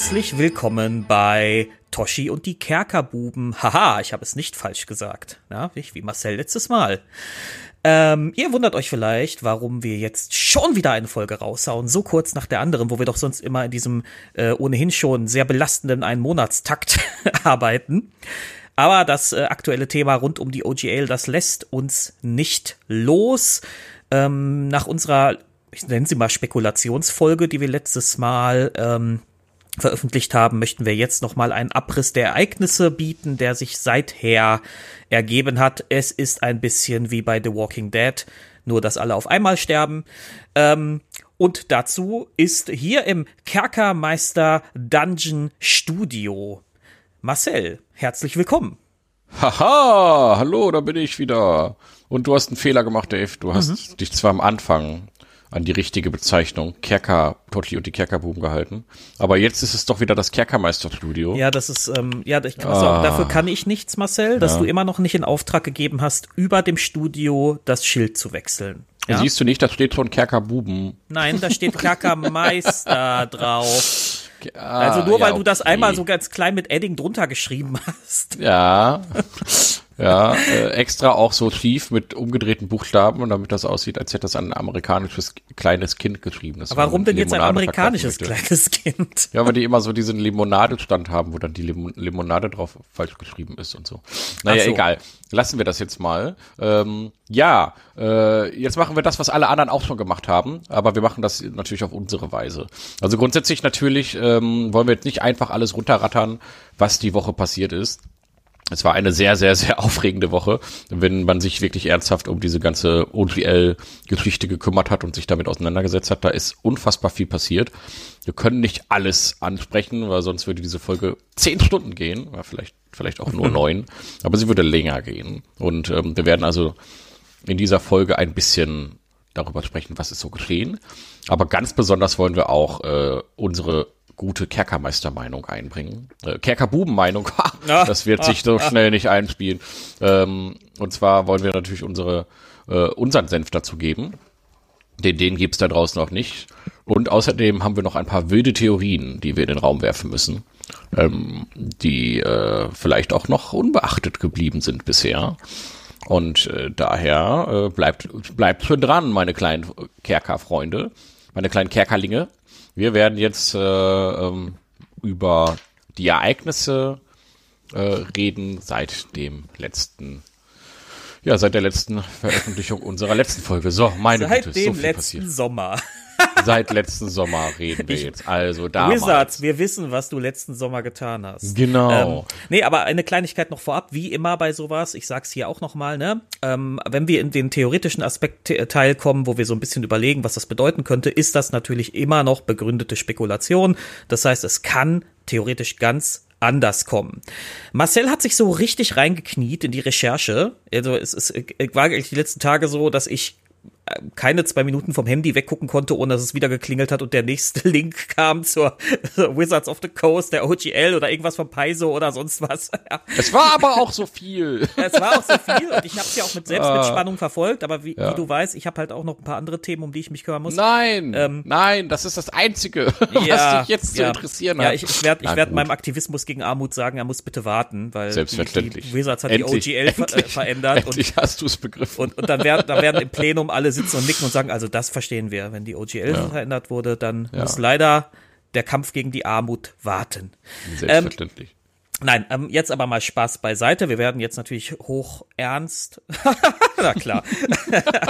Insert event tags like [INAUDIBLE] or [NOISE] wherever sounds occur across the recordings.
Herzlich willkommen bei Toshi und die Kerkerbuben. Haha, ich habe es nicht falsch gesagt. Ja, wie Marcel letztes Mal. Ähm, ihr wundert euch vielleicht, warum wir jetzt schon wieder eine Folge raushauen, so kurz nach der anderen, wo wir doch sonst immer in diesem äh, ohnehin schon sehr belastenden Ein-Monatstakt [LAUGHS] arbeiten. Aber das äh, aktuelle Thema rund um die OGL, das lässt uns nicht los. Ähm, nach unserer, ich nenne sie mal Spekulationsfolge, die wir letztes Mal ähm, veröffentlicht haben, möchten wir jetzt nochmal einen Abriss der Ereignisse bieten, der sich seither ergeben hat. Es ist ein bisschen wie bei The Walking Dead, nur dass alle auf einmal sterben. Ähm, und dazu ist hier im Kerkermeister Dungeon Studio Marcel. Herzlich willkommen. Haha, hallo, da bin ich wieder. Und du hast einen Fehler gemacht, Dave. Du hast mhm. dich zwar am Anfang an die richtige Bezeichnung Kerker, Totti und die Kerkerbuben gehalten. Aber jetzt ist es doch wieder das Kerkermeisterstudio. Ja, das ist, ähm, ja, ich kann ah. dafür kann ich nichts, Marcel, dass ja. du immer noch nicht in Auftrag gegeben hast, über dem Studio das Schild zu wechseln. Ja? Siehst du nicht, da steht schon Kerkerbuben. Nein, da steht Kerkermeister [LAUGHS] drauf. Ah, also nur weil ja, okay. du das einmal so ganz klein mit Edding drunter geschrieben hast. Ja. [LAUGHS] Ja, äh, extra auch so schief mit umgedrehten Buchstaben und damit das aussieht, als hätte das ein amerikanisches kleines Kind geschrieben. Das warum denn jetzt ein amerikanisches kleines Kind? Ja, weil die immer so diesen Limonadestand haben, wo dann die Lim Limonade drauf falsch geschrieben ist und so. Naja, so. egal. Lassen wir das jetzt mal. Ähm, ja, äh, jetzt machen wir das, was alle anderen auch schon gemacht haben, aber wir machen das natürlich auf unsere Weise. Also grundsätzlich natürlich ähm, wollen wir jetzt nicht einfach alles runterrattern, was die Woche passiert ist es war eine sehr, sehr, sehr [LAUGHS] aufregende Woche, wenn man sich wirklich ernsthaft um diese ganze OGL-Geschichte gekümmert hat und sich damit auseinandergesetzt hat. Da ist unfassbar viel passiert. Wir können nicht alles ansprechen, weil sonst würde diese Folge zehn Stunden gehen, vielleicht, vielleicht auch nur [LAUGHS] neun, aber sie würde länger gehen. Und ähm, wir werden also in dieser Folge ein bisschen darüber sprechen, was ist so geschehen. Aber ganz besonders wollen wir auch äh, unsere gute Kerkermeister-Meinung einbringen. Äh, Kerkerbuben-Meinung, [LAUGHS] das wird sich so schnell nicht einspielen. Ähm, und zwar wollen wir natürlich unsere, äh, unseren Senf dazu geben. Den, den gibt's da draußen noch nicht. Und außerdem haben wir noch ein paar wilde Theorien, die wir in den Raum werfen müssen, ähm, die äh, vielleicht auch noch unbeachtet geblieben sind bisher. Und äh, daher äh, bleibt, bleibt schön dran, meine kleinen Kerkerfreunde, meine kleinen Kerkerlinge. Wir werden jetzt äh, ähm, über die Ereignisse äh, reden seit dem letzten, ja, seit der letzten Veröffentlichung unserer letzten Folge. So, meine seit Güte, dem so letzten passiert. Sommer. Seit letzten Sommer reden wir ich, jetzt. Also da. Wizards, wir wissen, was du letzten Sommer getan hast. Genau. Ähm, nee, aber eine Kleinigkeit noch vorab, wie immer bei sowas, ich sag's hier auch nochmal, ne? Ähm, wenn wir in den theoretischen Aspekt Teil kommen, wo wir so ein bisschen überlegen, was das bedeuten könnte, ist das natürlich immer noch begründete Spekulation. Das heißt, es kann theoretisch ganz anders kommen. Marcel hat sich so richtig reingekniet in die Recherche. Also es, es war eigentlich die letzten Tage so, dass ich keine zwei Minuten vom Handy weggucken konnte, ohne dass es wieder geklingelt hat und der nächste [LAUGHS] Link kam zur [LAUGHS] Wizards of the Coast, der OGL oder irgendwas von Paizo oder sonst was. [LAUGHS] Es war aber auch so viel. es war auch so viel und ich habe es ja auch mit selbst mit ah. Spannung verfolgt, aber wie, ja. wie du weißt, ich habe halt auch noch ein paar andere Themen, um die ich mich kümmern muss. Nein, ähm, nein, das ist das Einzige, ja, was dich jetzt zu interessieren hat. Ja, ich, ich werde ich werd meinem Aktivismus gegen Armut sagen, er muss bitte warten, weil Selbstverständlich. Die, die Wizards hat endlich, die OGL endlich, ver verändert. Endlich und, hast du es begriffen. Und, und dann, werden, dann werden im Plenum alle sitzen und nicken und sagen, also das verstehen wir. Wenn die OGL ja. verändert wurde, dann ja. muss leider der Kampf gegen die Armut warten. Selbstverständlich. Ähm, Nein, ähm, jetzt aber mal Spaß beiseite. Wir werden jetzt natürlich hoch ernst. [LAUGHS] Na klar. [LAUGHS]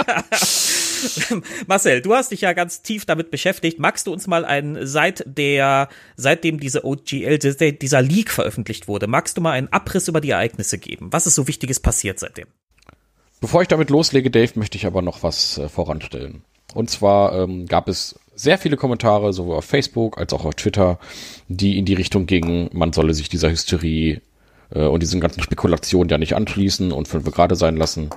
Marcel, du hast dich ja ganz tief damit beschäftigt. Magst du uns mal einen, seit der, seitdem diese OGL, dieser Leak veröffentlicht wurde, magst du mal einen Abriss über die Ereignisse geben? Was ist so Wichtiges passiert seitdem? Bevor ich damit loslege, Dave, möchte ich aber noch was äh, voranstellen. Und zwar ähm, gab es sehr viele Kommentare, sowohl auf Facebook als auch auf Twitter, die in die Richtung gingen, man solle sich dieser Hysterie äh, und diesen ganzen Spekulationen ja nicht anschließen und fünf gerade sein lassen.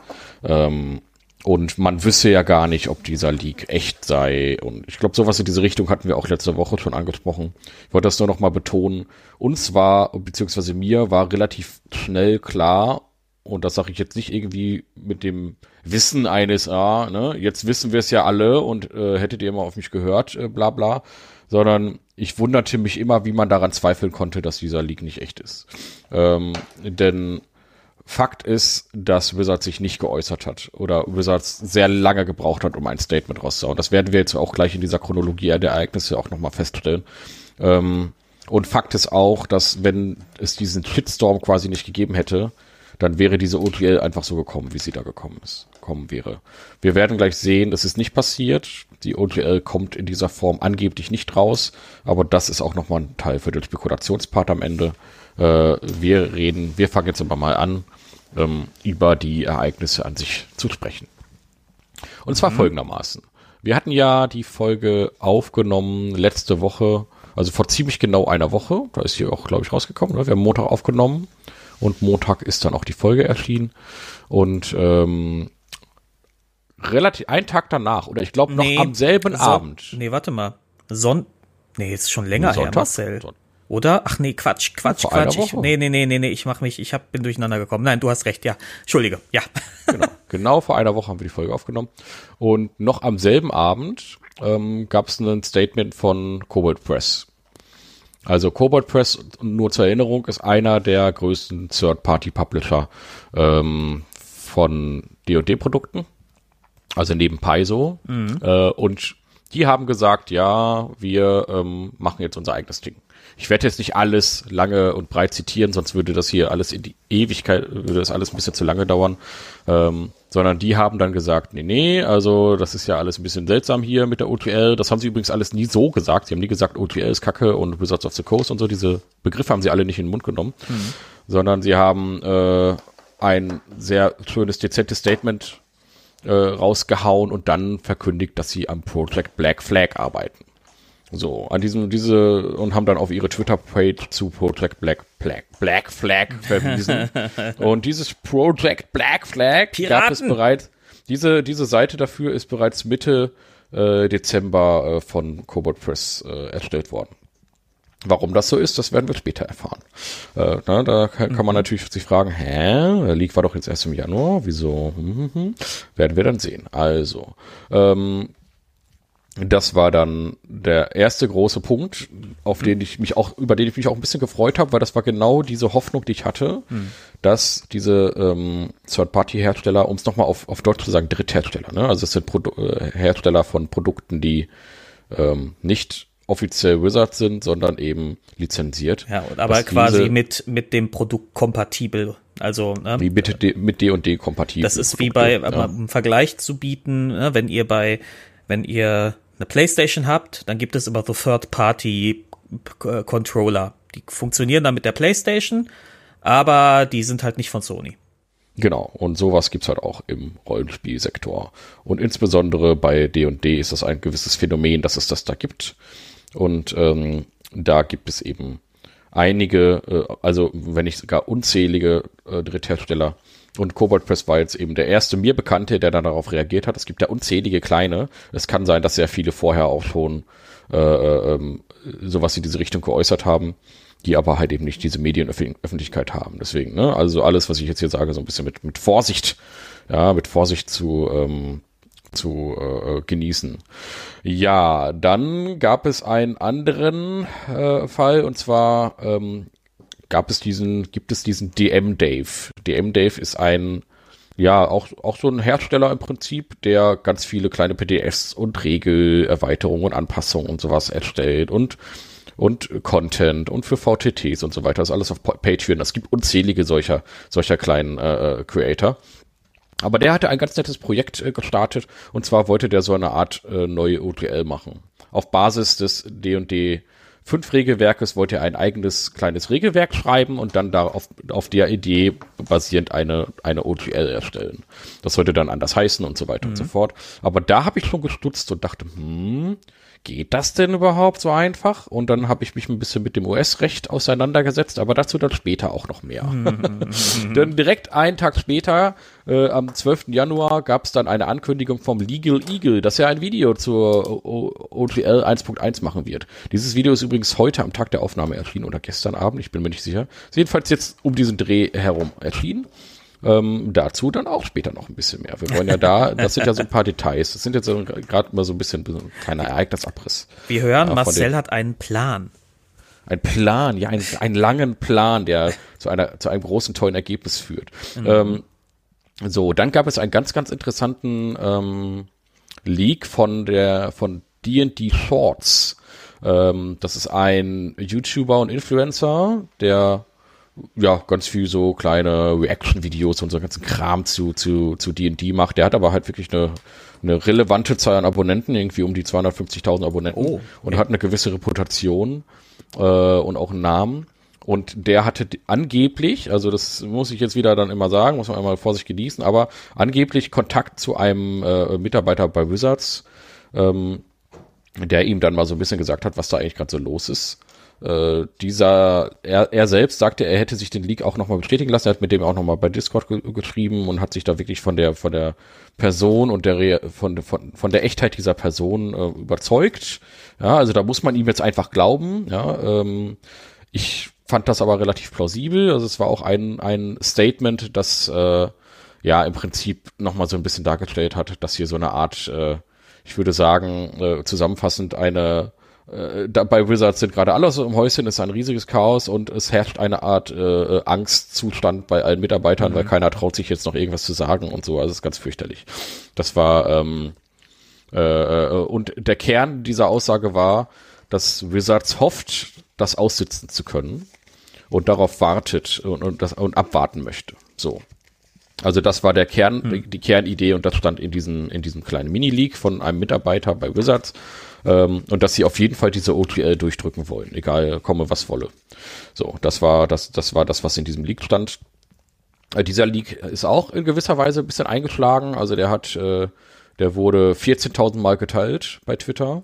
Ähm, und man wüsste ja gar nicht, ob dieser Leak echt sei. Und ich glaube, sowas in diese Richtung hatten wir auch letzte Woche schon angesprochen. Ich wollte das nur noch mal betonen. Uns war, beziehungsweise mir war relativ schnell klar, und das sage ich jetzt nicht irgendwie mit dem Wissen eines, ah, ne, jetzt wissen wir es ja alle und äh, hättet ihr immer auf mich gehört, äh, bla bla, sondern ich wunderte mich immer, wie man daran zweifeln konnte, dass dieser Leak nicht echt ist. Ähm, denn Fakt ist, dass Wizards sich nicht geäußert hat oder Wizards sehr lange gebraucht hat, um ein Statement rauszuhauen. Das werden wir jetzt auch gleich in dieser Chronologie der Ereignisse auch nochmal feststellen. Ähm, und Fakt ist auch, dass wenn es diesen Shitstorm quasi nicht gegeben hätte, dann wäre diese OTL einfach so gekommen, wie sie da gekommen ist, kommen wäre. Wir werden gleich sehen, das ist nicht passiert. Die OTL kommt in dieser Form angeblich nicht raus, aber das ist auch nochmal ein Teil für den Spekulationspart am Ende. Äh, wir reden, wir fangen jetzt aber mal an, ähm, über die Ereignisse an sich zu sprechen. Und zwar mhm. folgendermaßen. Wir hatten ja die Folge aufgenommen letzte Woche, also vor ziemlich genau einer Woche. Da ist hier auch, glaube ich, rausgekommen. Ne? Wir haben Montag aufgenommen und Montag ist dann auch die Folge erschienen. Und ähm, relativ ein Tag danach, oder ich glaube noch nee, am selben so, Abend. Nee, warte mal. Son nee, ist schon länger Sonntag? her, Marcel. Oder? Ach nee, Quatsch, Quatsch, Vor Quatsch. Ich, nee, nee, nee, nee, nee, ich mach mich, ich hab, bin durcheinander gekommen. Nein, du hast recht, ja. Entschuldige, ja. [LAUGHS] Genau, genau vor einer Woche haben wir die Folge aufgenommen. Und noch am selben Abend ähm, gab es ein Statement von Cobalt Press. Also Cobalt Press, nur zur Erinnerung, ist einer der größten Third-Party-Publisher ähm, von D&D-Produkten. Also neben Paizo. Mhm. Äh, und die haben gesagt, ja, wir ähm, machen jetzt unser eigenes Ding. Ich werde jetzt nicht alles lange und breit zitieren, sonst würde das hier alles in die Ewigkeit, würde das alles ein bisschen zu lange dauern. Ähm, sondern die haben dann gesagt, nee, nee, also das ist ja alles ein bisschen seltsam hier mit der OTL. Das haben sie übrigens alles nie so gesagt. Sie haben nie gesagt, OTL ist Kacke und Wizards of the Coast und so. Diese Begriffe haben sie alle nicht in den Mund genommen, mhm. sondern sie haben äh, ein sehr schönes, dezentes Statement äh, rausgehauen und dann verkündigt, dass sie am Project Black Flag arbeiten. So, an diesem, diese, und haben dann auf ihre Twitter-Page zu Project Black, Black, Black Flag verwiesen. [LAUGHS] und dieses Project Black Flag Piraten. gab es bereits, diese, diese Seite dafür ist bereits Mitte äh, Dezember äh, von Cobalt Press äh, erstellt worden. Warum das so ist, das werden wir später erfahren. Äh, na, da kann, kann, man mhm. natürlich sich fragen, hä, der Leak war doch jetzt erst im Januar, wieso? Hm, hm, hm. Werden wir dann sehen. Also, ähm, das war dann der erste große Punkt, auf den ich mich auch, über den ich mich auch ein bisschen gefreut habe, weil das war genau diese Hoffnung, die ich hatte, mhm. dass diese ähm, Third-Party-Hersteller, um es nochmal auf, auf Deutsch zu sagen, Dritthersteller, ne? also es sind Produ äh, Hersteller von Produkten, die ähm, nicht offiziell Wizards sind, sondern eben lizenziert. Ja, aber quasi mit, mit dem Produkt kompatibel. Also, ne, wie mit, D, mit D&D kompatibel. Das ist Produkte, wie bei, ja. um Vergleich zu bieten, ne, wenn ihr bei, wenn ihr eine PlayStation habt, dann gibt es immer so Third-Party-Controller. Die funktionieren dann mit der PlayStation, aber die sind halt nicht von Sony. Genau, und sowas gibt's halt auch im Rollenspielsektor. Und insbesondere bei D&D ist das ein gewisses Phänomen, dass es das da gibt. Und ähm, da gibt es eben einige, äh, also wenn nicht sogar unzählige äh, Dritthersteller, und Cobalt Press war jetzt eben der erste mir bekannte, der dann darauf reagiert hat. Es gibt ja unzählige kleine. Es kann sein, dass sehr viele vorher auch schon äh, äh, ähm, sowas in diese Richtung geäußert haben, die aber halt eben nicht diese Medienöffentlichkeit haben. Deswegen, ne, also alles, was ich jetzt hier sage, so ein bisschen mit, mit Vorsicht, ja, mit Vorsicht zu, ähm, zu äh, genießen. Ja, dann gab es einen anderen äh, Fall und zwar ähm, gab es diesen, gibt es diesen DM Dave. DM Dave ist ein, ja, auch, auch so ein Hersteller im Prinzip, der ganz viele kleine PDFs und Regelerweiterungen und Anpassungen und sowas erstellt und und Content und für VTTs und so weiter. Das ist alles auf Patreon. Es gibt unzählige solcher, solcher kleinen äh, äh, Creator. Aber der hatte ein ganz nettes Projekt äh, gestartet und zwar wollte der so eine Art äh, neue OTL machen. Auf Basis des D&D fünf Regelwerkes wollte er ein eigenes kleines Regelwerk schreiben und dann darauf auf der Idee basierend eine, eine OGL erstellen. Das sollte dann anders heißen und so weiter mhm. und so mhm. fort. Aber da habe ich schon gestutzt und dachte, hm, geht das denn überhaupt so einfach? Und dann habe ich mich ein bisschen mit dem US-Recht auseinandergesetzt, aber dazu dann später auch noch mehr. [LAUGHS] Dann direkt einen Tag später, äh, am 12. Januar, gab es dann eine Ankündigung vom Legal Eagle, dass er ein Video zur OGL 1.1 machen wird. Dieses Video ist übrigens heute am Tag der Aufnahme erschienen oder gestern Abend, ich bin mir nicht sicher. Ist jedenfalls jetzt um diesen Dreh herum erschienen. Ähm, dazu dann auch später noch ein bisschen mehr. Wir wollen ja da, [LAUGHS] das sind ja so ein paar Details. Das sind jetzt so, gerade mal so ein bisschen kleiner Ereignisabriss. Wir hören, ja, Marcel hat einen Plan. Ein Plan, ja, einen, einen langen Plan, der zu einer, zu einem großen, tollen Ergebnis führt. Mhm. Ähm, so, dann gab es einen ganz, ganz interessanten ähm, Leak von der, von D&D Shorts. Ähm, das ist ein YouTuber und Influencer, der ja, ganz viel so kleine Reaction-Videos und so ganzen Kram zu, zu, zu D&D macht. Der hat aber halt wirklich eine, eine relevante Zahl an Abonnenten, irgendwie um die 250.000 Abonnenten oh, okay. und hat eine gewisse Reputation äh, und auch einen Namen. Und der hatte angeblich, also das muss ich jetzt wieder dann immer sagen, muss man einmal vor sich genießen, aber angeblich Kontakt zu einem äh, Mitarbeiter bei Wizards, ähm, der ihm dann mal so ein bisschen gesagt hat, was da eigentlich gerade so los ist. Äh, dieser, er, er selbst sagte, er hätte sich den Leak auch nochmal bestätigen lassen. Er hat mit dem auch nochmal bei Discord ge geschrieben und hat sich da wirklich von der, von der Person und der, von, von, von der Echtheit dieser Person äh, überzeugt. Ja, also da muss man ihm jetzt einfach glauben. Ja, ähm, ich fand das aber relativ plausibel. Also es war auch ein, ein Statement, das äh, ja im Prinzip nochmal so ein bisschen dargestellt hat, dass hier so eine Art, äh, ich würde sagen, äh, zusammenfassend eine äh, da, bei Wizards sind gerade alle so im Häuschen, ist ein riesiges Chaos und es herrscht eine Art äh, Angstzustand bei allen Mitarbeitern, mhm. weil keiner traut sich jetzt noch irgendwas zu sagen und so. Also es ist ganz fürchterlich. Das war ähm, äh, äh, und der Kern dieser Aussage war, dass Wizards hofft, das aussitzen zu können und darauf wartet und, und, das, und abwarten möchte. So. Also das war der Kern, mhm. die Kernidee und das stand in diesem, in diesem kleinen Mini-Leak von einem Mitarbeiter bei Wizards. Ähm, und dass sie auf jeden Fall diese OTL durchdrücken wollen, egal komme was wolle. So, das war das, das war das, was in diesem Leak stand. Äh, dieser Leak ist auch in gewisser Weise ein bisschen eingeschlagen. Also der hat, äh, der wurde 14.000 Mal geteilt bei Twitter,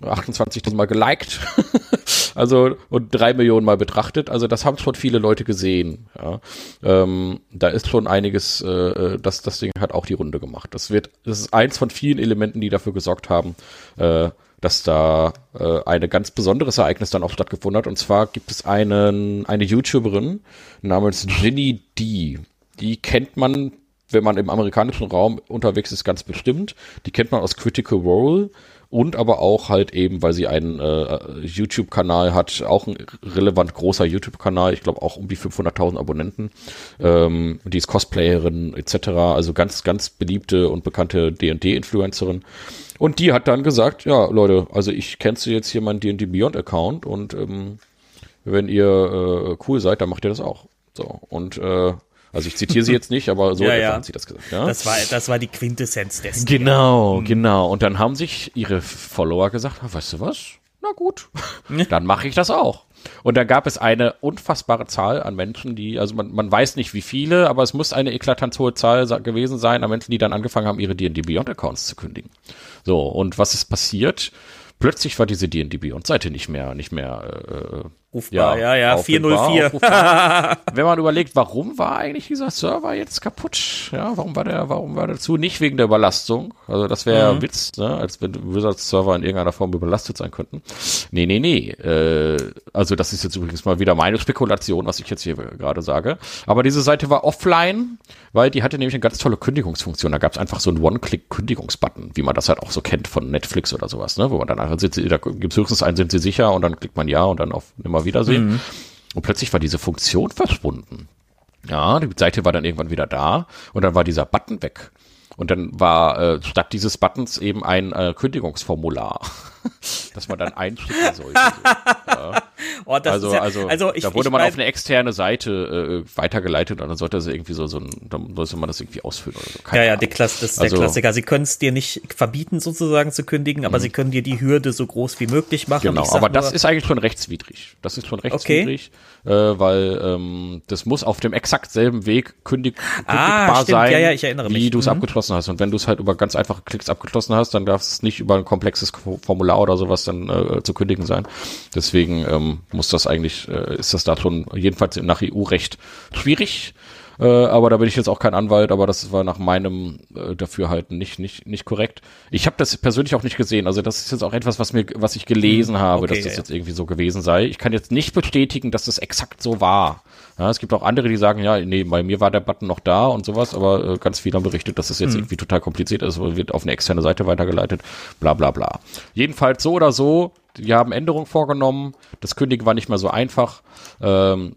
28.000 Mal geliked. [LAUGHS] also und drei Millionen Mal betrachtet. Also das haben schon viele Leute gesehen. Ja. Ähm, da ist schon einiges, äh, äh, das, das Ding hat auch die Runde gemacht. Das wird, das ist eins von vielen Elementen, die dafür gesorgt haben, äh, dass da äh, eine ganz besonderes Ereignis dann auch stattgefunden hat. Und zwar gibt es einen, eine YouTuberin namens Ginny D. Die kennt man, wenn man im amerikanischen Raum unterwegs ist, ganz bestimmt. Die kennt man aus Critical Role und aber auch halt eben, weil sie einen äh, YouTube-Kanal hat, auch ein relevant großer YouTube-Kanal, ich glaube auch um die 500.000 Abonnenten. Ähm, die ist Cosplayerin etc., also ganz, ganz beliebte und bekannte D&D-Influencerin. Und die hat dann gesagt, ja Leute, also ich cancel jetzt hier meinen D&D Beyond-Account und ähm, wenn ihr äh, cool seid, dann macht ihr das auch. So, und äh, also ich zitiere sie jetzt nicht, aber so [LAUGHS] ja, ja. hat sie das gesagt. Ja? Das war, das war die Quintessenz dessen. Genau, ja. genau. Und dann haben sich ihre Follower gesagt, weißt du was? Na gut, dann mache ich das auch. Und dann gab es eine unfassbare Zahl an Menschen, die, also man, man weiß nicht wie viele, aber es muss eine eklatant hohe Zahl gewesen sein an Menschen, die dann angefangen haben, ihre D&D Beyond Accounts zu kündigen. So, und was ist passiert? Plötzlich war diese D&D Beyond Seite nicht mehr, nicht mehr äh, Rufbar, ja, ja, ja 404. [LAUGHS] Wenn man überlegt, warum war eigentlich dieser Server jetzt kaputt? Ja, warum war der, warum war der zu? Nicht wegen der Überlastung. Also das wäre mhm. Witz, ne? als wenn Wizards Server in irgendeiner Form überlastet sein könnten. Nee, nee, nee. Äh, also das ist jetzt übrigens mal wieder meine Spekulation, was ich jetzt hier gerade sage. Aber diese Seite war offline, weil die hatte nämlich eine ganz tolle Kündigungsfunktion. Da gab es einfach so einen One-Click-Kündigungsbutton, wie man das halt auch so kennt von Netflix oder sowas, ne? Wo man dann einfach sitzt, da gibt es höchstens einen, sind sie sicher und dann klickt man ja und dann auf nimmer Wiedersehen. Mhm. Und plötzlich war diese Funktion verschwunden. Ja, die Seite war dann irgendwann wieder da und dann war dieser Button weg. Und dann war äh, statt dieses Buttons eben ein äh, Kündigungsformular, das man dann einschicken sollte. So. Ja. Oh, also, ja, also, also ich, da wurde ich man mein, auf eine externe Seite äh, weitergeleitet und dann sollte das irgendwie so, so ein, dann sollte man das irgendwie ausfüllen oder so. Keine ja, ja, der Klass, das ist also, der Klassiker. Sie können es dir nicht verbieten, sozusagen zu kündigen, aber mhm. sie können dir die Hürde so groß wie möglich machen. Genau, aber nur, das ist eigentlich schon rechtswidrig. Das ist schon rechtswidrig, okay. äh, weil ähm, das muss auf dem exakt selben Weg kündig, ah, kündigbar sein, ja, ja, wie du es mhm. abgeschlossen hast. Und wenn du es halt über ganz einfache Klicks abgeschlossen hast, dann darf es nicht über ein komplexes Formular oder sowas dann äh, zu kündigen sein. Deswegen ähm, muss das eigentlich, äh, ist das da schon jedenfalls nach EU-Recht schwierig. äh, aber da bin ich jetzt auch kein Anwalt, aber das war nach meinem äh, Dafürhalten nicht, nicht, nicht korrekt. Ich habe das persönlich auch nicht gesehen, also das ist jetzt auch etwas, was mir, was ich gelesen hm, habe, okay, dass das ja. jetzt irgendwie so gewesen sei. Ich kann jetzt nicht bestätigen, dass das exakt so war. Ja, es gibt auch andere, die sagen, ja, nee, bei mir war der Button noch da und sowas, aber äh, ganz viele haben berichtet, dass es das jetzt hm. irgendwie total kompliziert ist, wird auf eine externe Seite weitergeleitet, bla bla bla. Jedenfalls so oder so, die haben Änderungen vorgenommen, das Kündigen war nicht mehr so einfach. Ähm,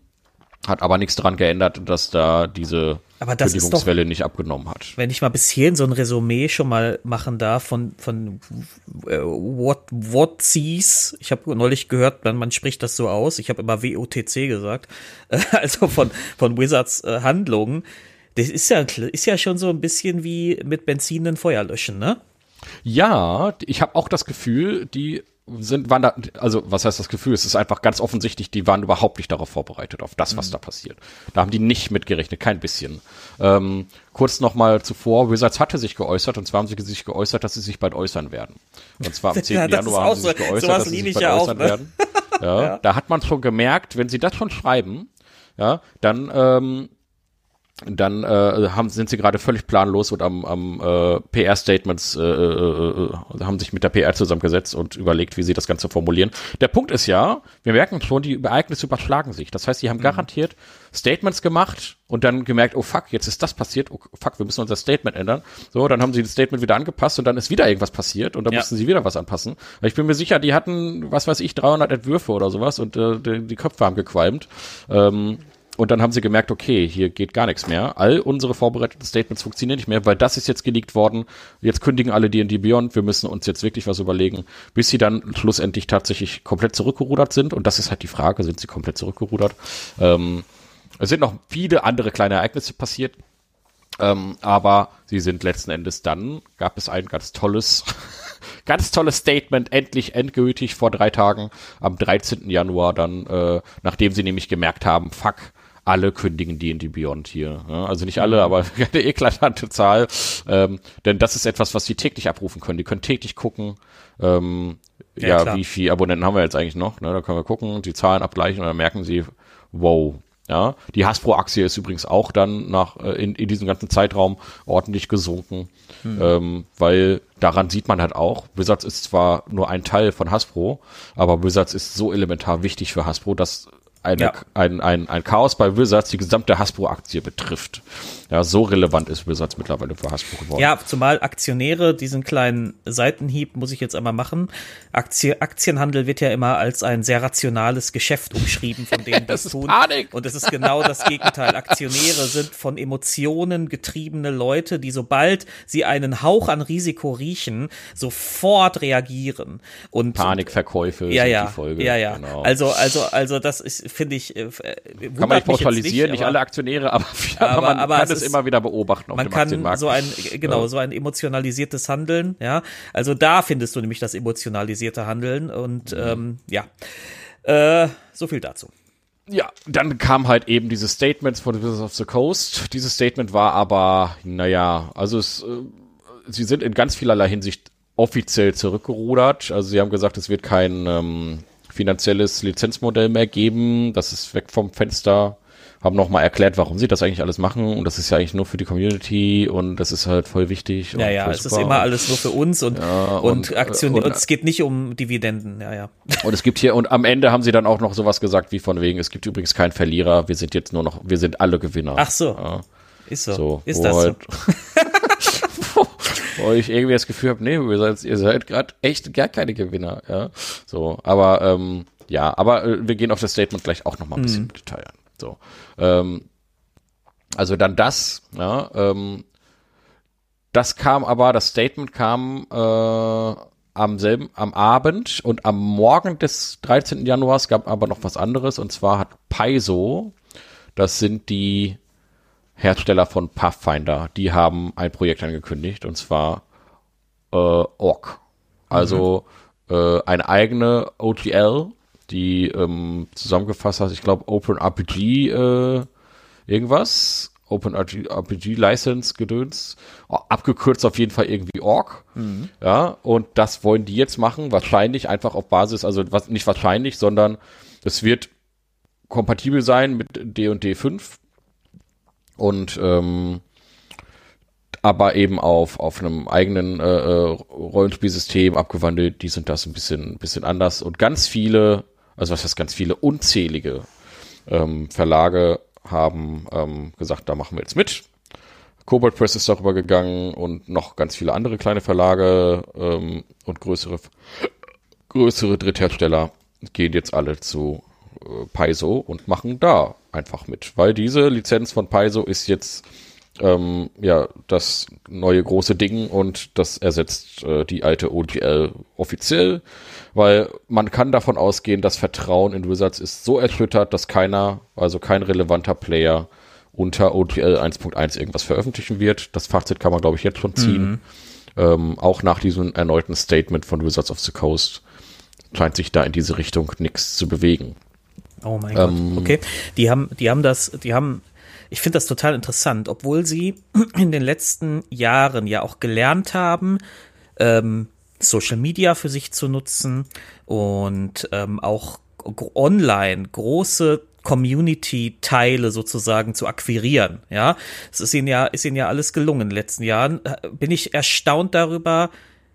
hat aber nichts daran geändert, dass da diese aber das Kündigungswelle doch, nicht abgenommen hat. Wenn ich mal bis hierhin so ein Resümee schon mal machen darf von, von äh, what, what sees, ich habe neulich gehört, man, man spricht das so aus, ich habe immer WOTC gesagt, äh, [LAUGHS] also von, von Wizards äh, Handlungen. Das ist ja, ist ja schon so ein bisschen wie mit Benzin ein Feuer löschen, ne? Ja, ich habe auch das Gefühl, die sind, waren da, also was heißt das Gefühl? Es ist einfach ganz offensichtlich, die waren überhaupt nicht darauf vorbereitet, auf das, was mhm. da passiert. Da haben die nicht mitgerechnet, kein bisschen. Ähm, kurz nochmal zuvor, Wizards hatte sich geäußert, und zwar haben sie sich geäußert, dass sie sich bald äußern werden. Und zwar am 10. [LAUGHS] ja, Januar haben sie sich geäußert, dass sie sich bald ja äußern auch, ne? werden. [LAUGHS] Ja, ja, Da hat man schon gemerkt, wenn sie das schon schreiben, ja, dann ähm, dann äh, haben, sind sie gerade völlig planlos und am, am äh, PR-Statements äh, äh, äh, haben sich mit der PR zusammengesetzt und überlegt, wie sie das Ganze formulieren. Der Punkt ist ja, wir merken schon, die Ereignisse überschlagen sich. Das heißt, sie haben mhm. garantiert Statements gemacht und dann gemerkt, oh fuck, jetzt ist das passiert, oh fuck, wir müssen unser Statement ändern. So, dann haben sie das Statement wieder angepasst und dann ist wieder irgendwas passiert und dann ja. mussten sie wieder was anpassen. Ich bin mir sicher, die hatten, was weiß ich, 300 Entwürfe oder sowas und äh, die, die Köpfe haben gequalmt. Ähm, und dann haben sie gemerkt, okay, hier geht gar nichts mehr. All unsere vorbereiteten Statements funktionieren nicht mehr, weil das ist jetzt geleakt worden. Jetzt kündigen alle D&D Beyond. Wir müssen uns jetzt wirklich was überlegen, bis sie dann schlussendlich tatsächlich komplett zurückgerudert sind. Und das ist halt die Frage, sind sie komplett zurückgerudert? Ähm, es sind noch viele andere kleine Ereignisse passiert. Ähm, aber sie sind letzten Endes dann, gab es ein ganz tolles, [LAUGHS] ganz tolles Statement, endlich endgültig vor drei Tagen, am 13. Januar dann, äh, nachdem sie nämlich gemerkt haben, fuck, alle kündigen D&D Beyond hier. Ja, also nicht alle, aber [LAUGHS] eine eklatante Zahl. Ähm, denn das ist etwas, was sie täglich abrufen können. Die können täglich gucken, ähm, ja, ja wie viele Abonnenten haben wir jetzt eigentlich noch. Ne? Da können wir gucken, die Zahlen abgleichen und dann merken sie, wow, ja, die Hasbro-Aktie ist übrigens auch dann nach äh, in, in diesem ganzen Zeitraum ordentlich gesunken, hm. ähm, weil daran sieht man halt auch, Wizards ist zwar nur ein Teil von Hasbro, aber Wizards ist so elementar wichtig für Hasbro, dass eine, ja. ein, ein, ein Chaos bei Wizards die gesamte Hasbro-Aktie betrifft. Ja, so relevant ist Wizards mittlerweile für Hasbro geworden. Ja, zumal Aktionäre diesen kleinen Seitenhieb muss ich jetzt einmal machen. Aktie, Aktienhandel wird ja immer als ein sehr rationales Geschäft umschrieben, von denen das, das tun. Panik. Und es ist genau das Gegenteil. Aktionäre sind von Emotionen getriebene Leute, die sobald sie einen Hauch an Risiko riechen, sofort reagieren. Und Panikverkäufe ja, sind ja, die Folge. Ja, ja. Genau. Also, also, also das ist, finde ich, äh, kann man nicht pauschalisieren, nicht, nicht alle Aktionäre, [LAUGHS] aber, aber, man aber kann es, es immer wieder beobachten auf man dem kann Aktienmarkt. so ein genau ja. so ein emotionalisiertes Handeln, ja. Also da findest du nämlich das emotionalisierte Handeln und mhm. ähm, ja, äh, so viel dazu. Ja, dann kam halt eben dieses Statement von Wizards of the Coast. Dieses Statement war aber, naja, also es, äh, sie sind in ganz vielerlei Hinsicht offiziell zurückgerudert. Also sie haben gesagt, es wird kein ähm, finanzielles Lizenzmodell mehr geben. Das ist weg vom Fenster haben nochmal erklärt, warum sie das eigentlich alles machen und das ist ja eigentlich nur für die Community und das ist halt voll wichtig. Ja, ja, es ist immer alles nur für uns und, ja, und, und Aktion, und, und, es geht nicht um Dividenden, ja, ja. Und es gibt hier, und am Ende haben sie dann auch noch sowas gesagt wie von wegen, es gibt übrigens keinen Verlierer, wir sind jetzt nur noch, wir sind alle Gewinner. Ach so. Ja. Ist so. so ist das halt, [LAUGHS] so? Wo ich irgendwie das Gefühl habe, nee, ihr seid, ihr seid gerade echt gar keine Gewinner, ja. So, aber ähm, ja, aber äh, wir gehen auf das Statement gleich auch nochmal ein bisschen mhm. im Detail an. So. Ähm, also dann das, ja, ähm, das kam aber, das Statement kam äh, am selben, am Abend und am Morgen des 13. Januars gab aber noch was anderes und zwar hat Paizo, das sind die Hersteller von Pathfinder, die haben ein Projekt angekündigt und zwar äh, Orc. Also mhm. äh, eine eigene OGL, die ähm, zusammengefasst hat, ich glaube Open RPG äh, irgendwas, Open RPG License Gedöns, abgekürzt auf jeden Fall irgendwie Org. Mhm. Ja, und das wollen die jetzt machen, wahrscheinlich einfach auf Basis, also was nicht wahrscheinlich, sondern es wird kompatibel sein mit D&D 5 und ähm, aber eben auf, auf einem eigenen äh, äh, Rollenspielsystem abgewandelt. Die sind das ein bisschen, bisschen anders. Und ganz viele, also was heißt ganz viele, unzählige ähm, Verlage haben ähm, gesagt, da machen wir jetzt mit. Cobalt Press ist darüber gegangen und noch ganz viele andere kleine Verlage ähm, und größere, größere Dritthersteller gehen jetzt alle zu äh, Paizo und machen da einfach mit, weil diese Lizenz von Paizo ist jetzt ähm, ja das neue große Ding und das ersetzt äh, die alte OGL offiziell, weil man kann davon ausgehen, das Vertrauen in Wizards ist so erschüttert, dass keiner, also kein relevanter Player unter OGL 1.1 irgendwas veröffentlichen wird. Das Fazit kann man, glaube ich, jetzt schon ziehen. Mhm. Ähm, auch nach diesem erneuten Statement von Wizards of the Coast scheint sich da in diese Richtung nichts zu bewegen. Oh mein ähm, Gott. Okay. Die haben, die haben das, die haben ich finde das total interessant, obwohl sie [CLEARS THROAT] in den letzten Jahren ja auch gelernt haben, ähm, Social Media für sich zu nutzen und ähm, auch online große Community-Teile sozusagen zu akquirieren. Ja, es ist ihnen ja, ist ihnen ja alles gelungen in den letzten Jahren. Äh, bin ich erstaunt darüber,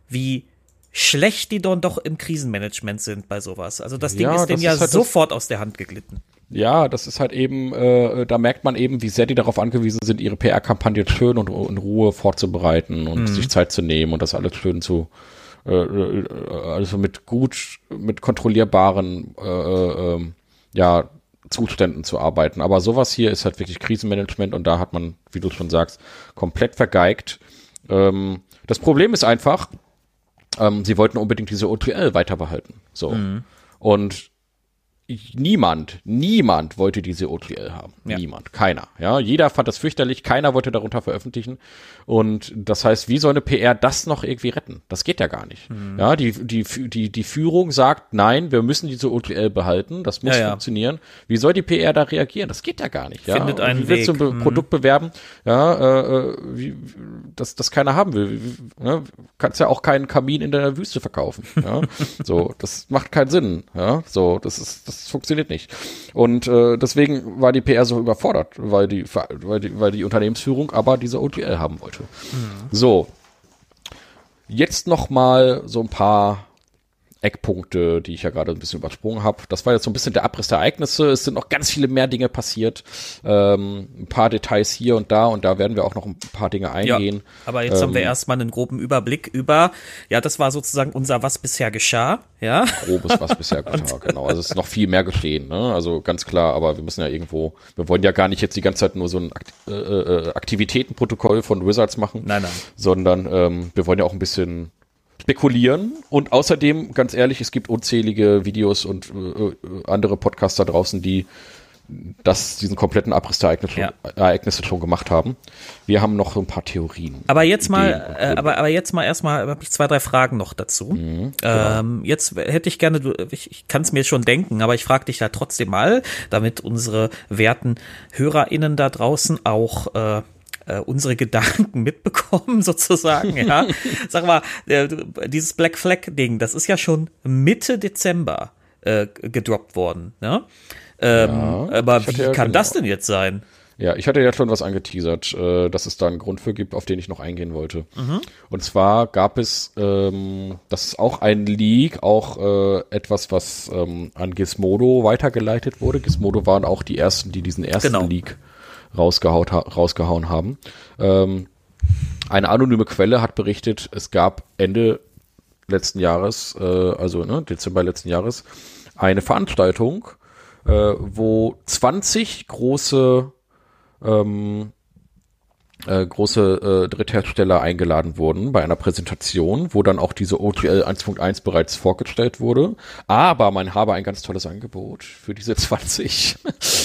wie schlecht die dann doch im Krisenmanagement sind bei sowas. Also das Ding ja, ist denen ja halt sofort aus der Hand geglitten. Ja, das ist halt eben, äh, da merkt man eben, wie sehr die darauf angewiesen sind, ihre PR-Kampagne schön und in Ruhe vorzubereiten und mhm. sich Zeit zu nehmen und das alles schön zu, äh, äh also mit gut, mit kontrollierbaren, äh, äh, ja, Zuständen zu arbeiten. Aber sowas hier ist halt wirklich Krisenmanagement und da hat man, wie du schon sagst, komplett vergeigt. Ähm, das Problem ist einfach, ähm, sie wollten unbedingt diese OTL weiter behalten. So. Mhm. Und niemand, niemand wollte diese OTL haben. Ja. Niemand, keiner. Ja, jeder fand das fürchterlich, keiner wollte darunter veröffentlichen. Und das heißt, wie soll eine PR das noch irgendwie retten? Das geht ja gar nicht. Mhm. Ja, die, die, die, die Führung sagt, nein, wir müssen diese OTL behalten, das muss ja, ja. funktionieren. Wie soll die PR da reagieren? Das geht ja gar nicht. Ja? Findet einen wie willst Weg. du ein mhm. Produkt bewerben, ja, äh, äh, wie, das, das keiner haben will. Wie, ne? Kannst ja auch keinen Kamin in der Wüste verkaufen. Ja? [LAUGHS] so, das macht keinen Sinn. Ja, so, das ist, das funktioniert nicht. Und äh, deswegen war die PR so überfordert, weil die, weil die, weil die Unternehmensführung aber diese OTL haben wollte. Mhm. So. Jetzt noch mal so ein paar Eckpunkte, die ich ja gerade ein bisschen übersprungen habe. Das war jetzt so ein bisschen der Abriss der Ereignisse. Es sind noch ganz viele mehr Dinge passiert. Ähm, ein paar Details hier und da und da werden wir auch noch ein paar Dinge eingehen. Ja, aber jetzt ähm, haben wir ähm, erstmal einen groben Überblick über, ja, das war sozusagen unser Was bisher geschah, ja. Grobes Was bisher [LAUGHS] geschah, genau. Also es ist noch viel mehr geschehen, ne? Also ganz klar, aber wir müssen ja irgendwo, wir wollen ja gar nicht jetzt die ganze Zeit nur so ein Akt äh, äh, Aktivitätenprotokoll von Wizards machen. Nein, nein. Sondern ähm, wir wollen ja auch ein bisschen spekulieren. Und außerdem, ganz ehrlich, es gibt unzählige Videos und äh, andere Podcaster draußen, die das, diesen kompletten Abriss der Ereignisse, ja. Ereignisse schon gemacht haben. Wir haben noch so ein paar Theorien. Aber jetzt mal, äh, aber, aber jetzt mal erstmal habe ich zwei, drei Fragen noch dazu. Mhm, genau. ähm, jetzt hätte ich gerne, du, ich, ich kann es mir schon denken, aber ich frage dich da trotzdem mal, damit unsere werten HörerInnen da draußen auch äh, äh, unsere Gedanken [LAUGHS] mitbekommen, [LAUGHS] sozusagen, ja. [LAUGHS] Sag mal, äh, dieses Black Flag-Ding, das ist ja schon Mitte Dezember äh, gedroppt worden, ne? Ähm, ja, aber wie ja kann genau. das denn jetzt sein? Ja, ich hatte ja schon was angeteasert, äh, dass es da einen Grund für gibt, auf den ich noch eingehen wollte. Mhm. Und zwar gab es, ähm, das ist auch ein Leak, auch äh, etwas, was ähm, an Gizmodo weitergeleitet wurde. Gizmodo waren auch die ersten, die diesen ersten genau. Leak rausgehaut, rausgehauen haben. Ähm, eine anonyme Quelle hat berichtet, es gab Ende letzten Jahres, äh, also ne, Dezember letzten Jahres, eine Veranstaltung, äh, wo 20 große ähm, äh, große äh, Dritthersteller eingeladen wurden bei einer Präsentation, wo dann auch diese OTL 1.1 bereits vorgestellt wurde. Aber man habe ein ganz tolles Angebot für diese [LAUGHS] 20.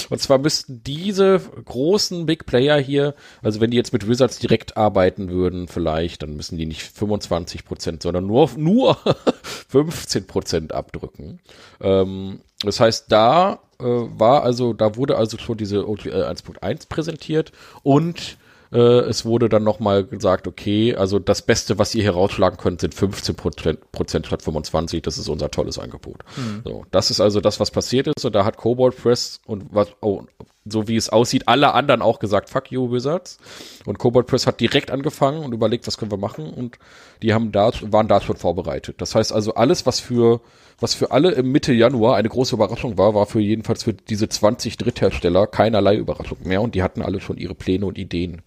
Und zwar müssten diese großen Big Player hier, also wenn die jetzt mit Wizards direkt arbeiten würden, vielleicht, dann müssen die nicht 25 Prozent, sondern nur, nur [LAUGHS] 15 Prozent abdrücken. Ähm, das heißt, da äh, war also, da wurde also schon diese OTL 1.1 präsentiert und äh, es wurde dann nochmal gesagt, okay, also das Beste, was ihr hier rausschlagen könnt, sind 15 Prozent statt 25. Das ist unser tolles Angebot. Mhm. So, das ist also das, was passiert ist. Und da hat Cobalt Press und was, oh, so wie es aussieht, alle anderen auch gesagt, fuck you Wizards. Und Cobalt Press hat direkt angefangen und überlegt, was können wir machen und die haben da, waren da schon vorbereitet. Das heißt also alles, was für, was für alle im Mitte Januar eine große Überraschung war, war für jedenfalls für diese 20 Dritthersteller keinerlei Überraschung mehr und die hatten alle schon ihre Pläne und Ideen.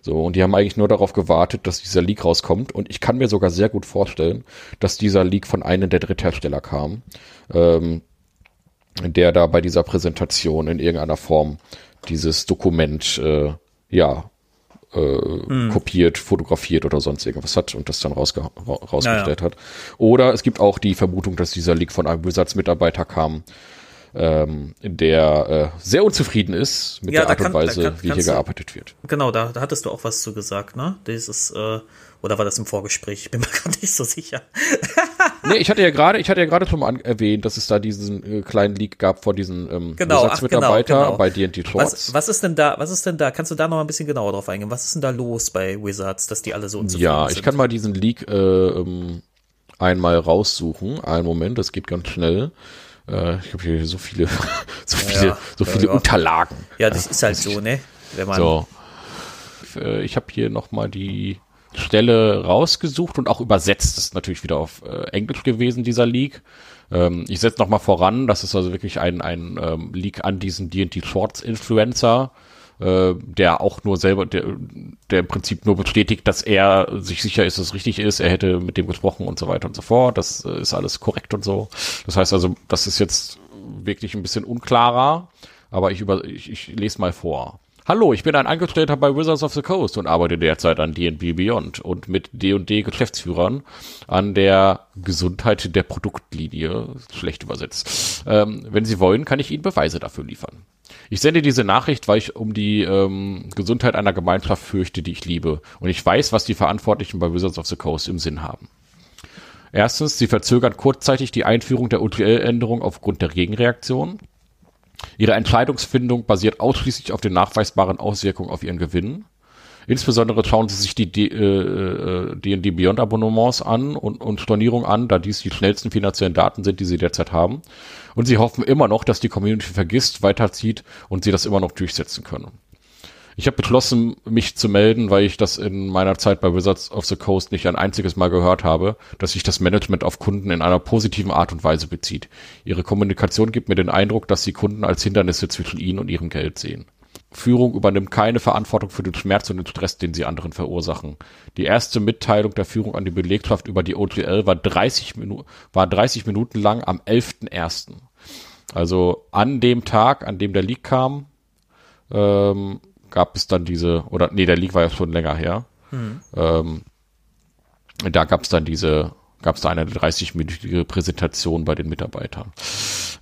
So, und die haben eigentlich nur darauf gewartet, dass dieser Leak rauskommt und ich kann mir sogar sehr gut vorstellen, dass dieser Leak von einem der Dritthersteller kam. Ähm, der da bei dieser Präsentation in irgendeiner Form dieses Dokument äh, ja äh, hm. kopiert, fotografiert oder sonst irgendwas hat und das dann rausge rausgestellt ja, ja. hat. Oder es gibt auch die Vermutung, dass dieser Leak von einem Wizards-Mitarbeiter kam, ähm, der äh, sehr unzufrieden ist mit ja, der Art kann, und Weise, kann, wie hier gearbeitet wird. Genau, da, da hattest du auch was zu gesagt, ne? Dieses, äh, oder war das im Vorgespräch? Ich bin mir [LAUGHS] gar nicht so sicher. Nee, ich hatte ja gerade, ich hatte ja gerade schon mal erwähnt, dass es da diesen äh, kleinen Leak gab vor diesen ähm, genau, Mitarbeiter genau, genau. bei D&D Shorts. Was, was ist denn da, was ist denn da, kannst du da noch ein bisschen genauer drauf eingehen? Was ist denn da los bei Wizards, dass die alle so unzufrieden ja, sind? Ja, ich kann mal diesen Leak äh, ähm, einmal raussuchen. Einen Moment, das geht ganz schnell. Äh, ich habe hier so viele, [LAUGHS] so viele, ja, so viele ja, Unterlagen. Ja, das ist halt so, ne? Wenn man so. Äh, ich habe hier noch mal die Stelle rausgesucht und auch übersetzt. Das ist natürlich wieder auf äh, Englisch gewesen, dieser Leak. Ähm, ich setze nochmal voran, das ist also wirklich ein, ein ähm, Leak an diesen D&D Shorts Influencer, äh, der auch nur selber, der, der im Prinzip nur bestätigt, dass er sich sicher ist, dass es richtig ist. Er hätte mit dem gesprochen und so weiter und so fort. Das äh, ist alles korrekt und so. Das heißt also, das ist jetzt wirklich ein bisschen unklarer, aber ich, über, ich, ich lese mal vor. Hallo, ich bin ein Angestellter bei Wizards of the Coast und arbeite derzeit an D&D Beyond und mit D&D Geschäftsführern an der Gesundheit der Produktlinie, schlecht übersetzt. Ähm, wenn Sie wollen, kann ich Ihnen Beweise dafür liefern. Ich sende diese Nachricht, weil ich um die ähm, Gesundheit einer Gemeinschaft fürchte, die ich liebe. Und ich weiß, was die Verantwortlichen bei Wizards of the Coast im Sinn haben. Erstens, sie verzögern kurzzeitig die Einführung der OTL-Änderung aufgrund der Gegenreaktion. Ihre Entscheidungsfindung basiert ausschließlich auf den nachweisbaren Auswirkungen auf ihren Gewinn. Insbesondere schauen sie sich die D&D äh, Beyond Abonnements an und, und Stornierung an, da dies die schnellsten finanziellen Daten sind, die sie derzeit haben. Und sie hoffen immer noch, dass die Community vergisst, weiterzieht und sie das immer noch durchsetzen können. Ich habe beschlossen, mich zu melden, weil ich das in meiner Zeit bei Wizards of the Coast nicht ein einziges Mal gehört habe, dass sich das Management auf Kunden in einer positiven Art und Weise bezieht. Ihre Kommunikation gibt mir den Eindruck, dass sie Kunden als Hindernisse zwischen ihnen und ihrem Geld sehen. Führung übernimmt keine Verantwortung für den Schmerz und den Stress, den sie anderen verursachen. Die erste Mitteilung der Führung an die Belegschaft über die OTL war 30, Minu war 30 Minuten lang am 11.01. Also an dem Tag, an dem der Leak kam, ähm, gab es dann diese, oder nee, der Leak war ja schon länger her. Mhm. Ähm, da gab es dann diese, gab es da eine 30-minütige Präsentation bei den Mitarbeitern.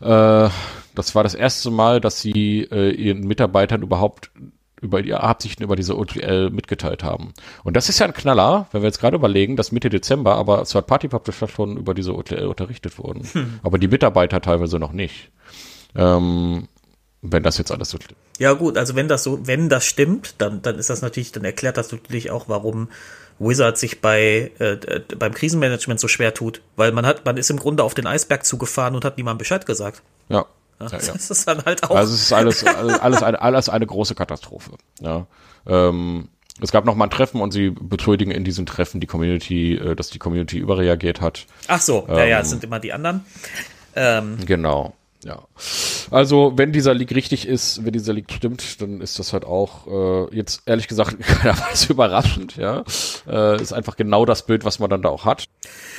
Äh, das war das erste Mal, dass sie äh, ihren Mitarbeitern überhaupt über die Absichten über diese OTL mitgeteilt haben. Und das ist ja ein Knaller, wenn wir jetzt gerade überlegen, dass Mitte Dezember aber Third Party Publisher schon über diese OTL unterrichtet wurden. Hm. Aber die Mitarbeiter teilweise noch nicht. Ähm, wenn das jetzt alles so stimmt. Ja, gut, also wenn das so, wenn das stimmt, dann, dann ist das natürlich, dann erklärt das natürlich auch, warum Wizard sich bei äh, beim Krisenmanagement so schwer tut, weil man hat, man ist im Grunde auf den Eisberg zugefahren und hat niemandem Bescheid gesagt. Ja. ja, ja. [LAUGHS] Das ist dann halt auch. Also es ist [LAUGHS] alles, alles, eine, alles eine große Katastrophe. Ja. Ähm, es gab noch mal ein Treffen und sie beschuldigen in diesem Treffen die Community, äh, dass die Community überreagiert hat. Ach so, ähm, ja, ja, es sind immer die anderen. Ähm, genau. Ja. Also, wenn dieser Leak richtig ist, wenn dieser Leak stimmt, dann ist das halt auch äh, jetzt ehrlich gesagt [LAUGHS] keinerweise überraschend, ja. Äh, ist einfach genau das Bild, was man dann da auch hat.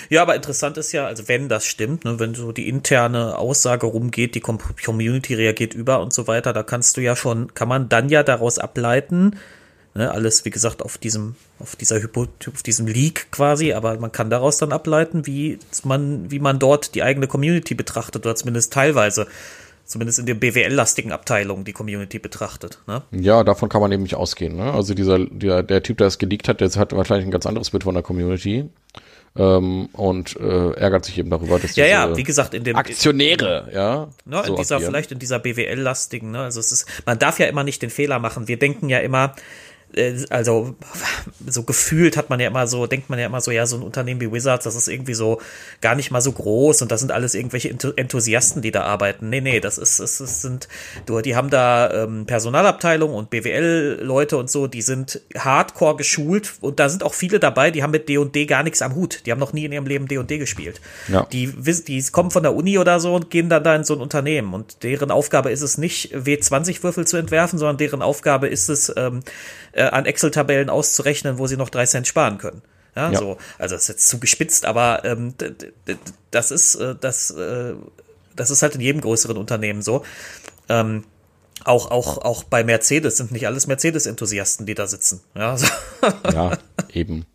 Ja, aber interessant ist ja, also wenn das stimmt, ne, wenn so die interne Aussage rumgeht, die Community reagiert über und so weiter, da kannst du ja schon, kann man dann ja daraus ableiten, Ne, alles, wie gesagt, auf diesem, auf dieser Hypo, auf diesem Leak quasi, aber man kann daraus dann ableiten, wie man, wie man dort die eigene Community betrachtet, oder zumindest teilweise, zumindest in der BWL-lastigen Abteilung die Community betrachtet. Ne? Ja, davon kann man eben nicht ausgehen. Ne? Also dieser, der, der Typ, der es geleakt hat, der hat wahrscheinlich ein ganz anderes Bild von der Community. Ähm, und äh, ärgert sich eben darüber, dass ja ja wie gesagt in dem Aktionäre ja ne, so in dieser agieren. vielleicht in dieser BWL lastigen ne also es ist man darf ja immer nicht den Fehler machen wir denken ja immer also so gefühlt hat man ja immer so, denkt man ja immer so, ja, so ein Unternehmen wie Wizards, das ist irgendwie so gar nicht mal so groß und das sind alles irgendwelche Enthusiasten, die da arbeiten. Nee, nee, das ist, es, es sind, du, die haben da ähm, Personalabteilung und BWL-Leute und so, die sind hardcore geschult und da sind auch viele dabei, die haben mit D&D gar nichts am Hut. Die haben noch nie in ihrem Leben D&D gespielt. Ja. Die, die kommen von der Uni oder so und gehen dann da in so ein Unternehmen und deren Aufgabe ist es nicht, W20-Würfel zu entwerfen, sondern deren Aufgabe ist es, ähm, äh, an Excel-Tabellen auszurechnen, wo sie noch drei Cent sparen können. Ja, ja. so. Also das ist jetzt zu gespitzt, aber ähm, das ist, äh, das, äh, das ist halt in jedem größeren Unternehmen so. Ähm, auch, auch, auch bei Mercedes sind nicht alles Mercedes-Enthusiasten, die da sitzen. Ja, so. [LAUGHS] ja eben.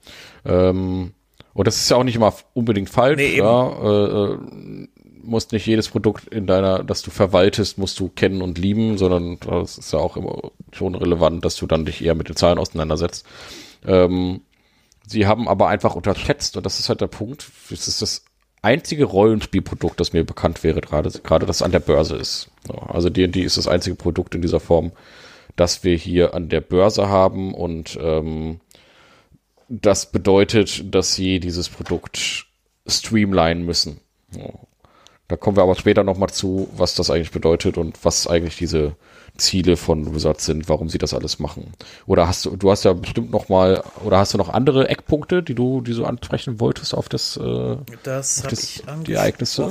Ähm, und das ist ja auch nicht immer unbedingt falsch. Nee, ja, äh, äh, musst nicht jedes Produkt in deiner, das du verwaltest, musst du kennen und lieben, sondern das ist ja auch immer schon relevant, dass du dann dich eher mit den Zahlen auseinandersetzt. Ähm, sie haben aber einfach unterschätzt, und das ist halt der Punkt, es ist das einzige Rollenspielprodukt, das mir bekannt wäre, gerade, gerade das an der Börse ist. Also D&D ist das einzige Produkt in dieser Form, das wir hier an der Börse haben und ähm, das bedeutet, dass sie dieses Produkt streamline müssen. Da kommen wir aber später nochmal zu, was das eigentlich bedeutet und was eigentlich diese Ziele von Wizards sind, warum sie das alles machen. Oder hast du, du hast ja bestimmt noch mal, oder hast du noch andere Eckpunkte, die du, die du ansprechen wolltest auf das, äh, das auf das, die Ereignisse?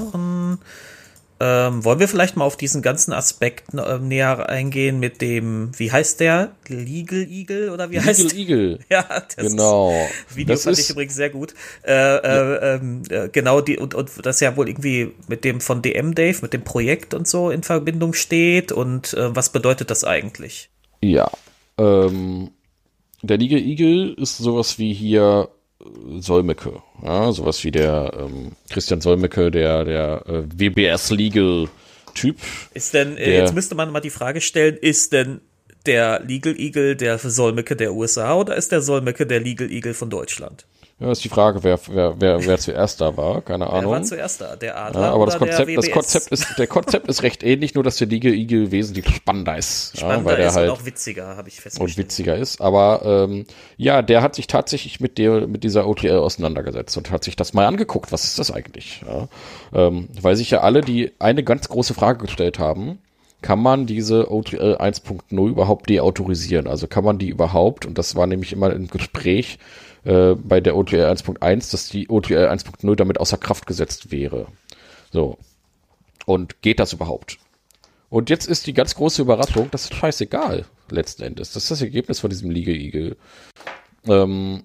Ähm, wollen wir vielleicht mal auf diesen ganzen Aspekt äh, näher eingehen mit dem, wie heißt der? Legal Eagle oder wie Legal heißt Legal Eagle. [LAUGHS] Ja, das genau. Video das fand ich übrigens sehr gut. Äh, ja. äh, ähm, äh, genau, die, und, und das ja wohl irgendwie mit dem von DM Dave, mit dem Projekt und so in Verbindung steht. Und äh, was bedeutet das eigentlich? Ja. Ähm, der Legal Eagle ist sowas wie hier Solmecke, ja, sowas wie der ähm, Christian Solmecke, der, der äh, WBS Legal Typ. Ist denn, äh, jetzt müsste man mal die Frage stellen, ist denn der Legal Eagle der Solmecke der USA oder ist der Solmecke der Legal Eagle von Deutschland? Ja, ist die Frage, wer, wer, wer, wer zuerst da war, keine Ahnung. Wer war zuerst da? Der Adler ja, aber das Konzept, das Konzept ist, der Konzept ist recht ähnlich, nur dass der Legal Eagle wesentlich spannender ist. Spannender ja, weil der ist halt und auch witziger, habe ich festgestellt. Und witziger ist, aber ähm, ja, der hat sich tatsächlich mit der, mit dieser OTL auseinandergesetzt und hat sich das mal angeguckt. Was ist das eigentlich? Ja, ähm, weil sich ja alle die eine ganz große Frage gestellt haben, kann man diese OTL 1.0 überhaupt deautorisieren? Also kann man die überhaupt, und das war nämlich immer im Gespräch, äh, bei der OTL 1.1, dass die OTL 1.0 damit außer Kraft gesetzt wäre. So. Und geht das überhaupt? Und jetzt ist die ganz große Überraschung, das ist scheißegal, letzten Endes. Das ist das Ergebnis von diesem Eagle. Ähm,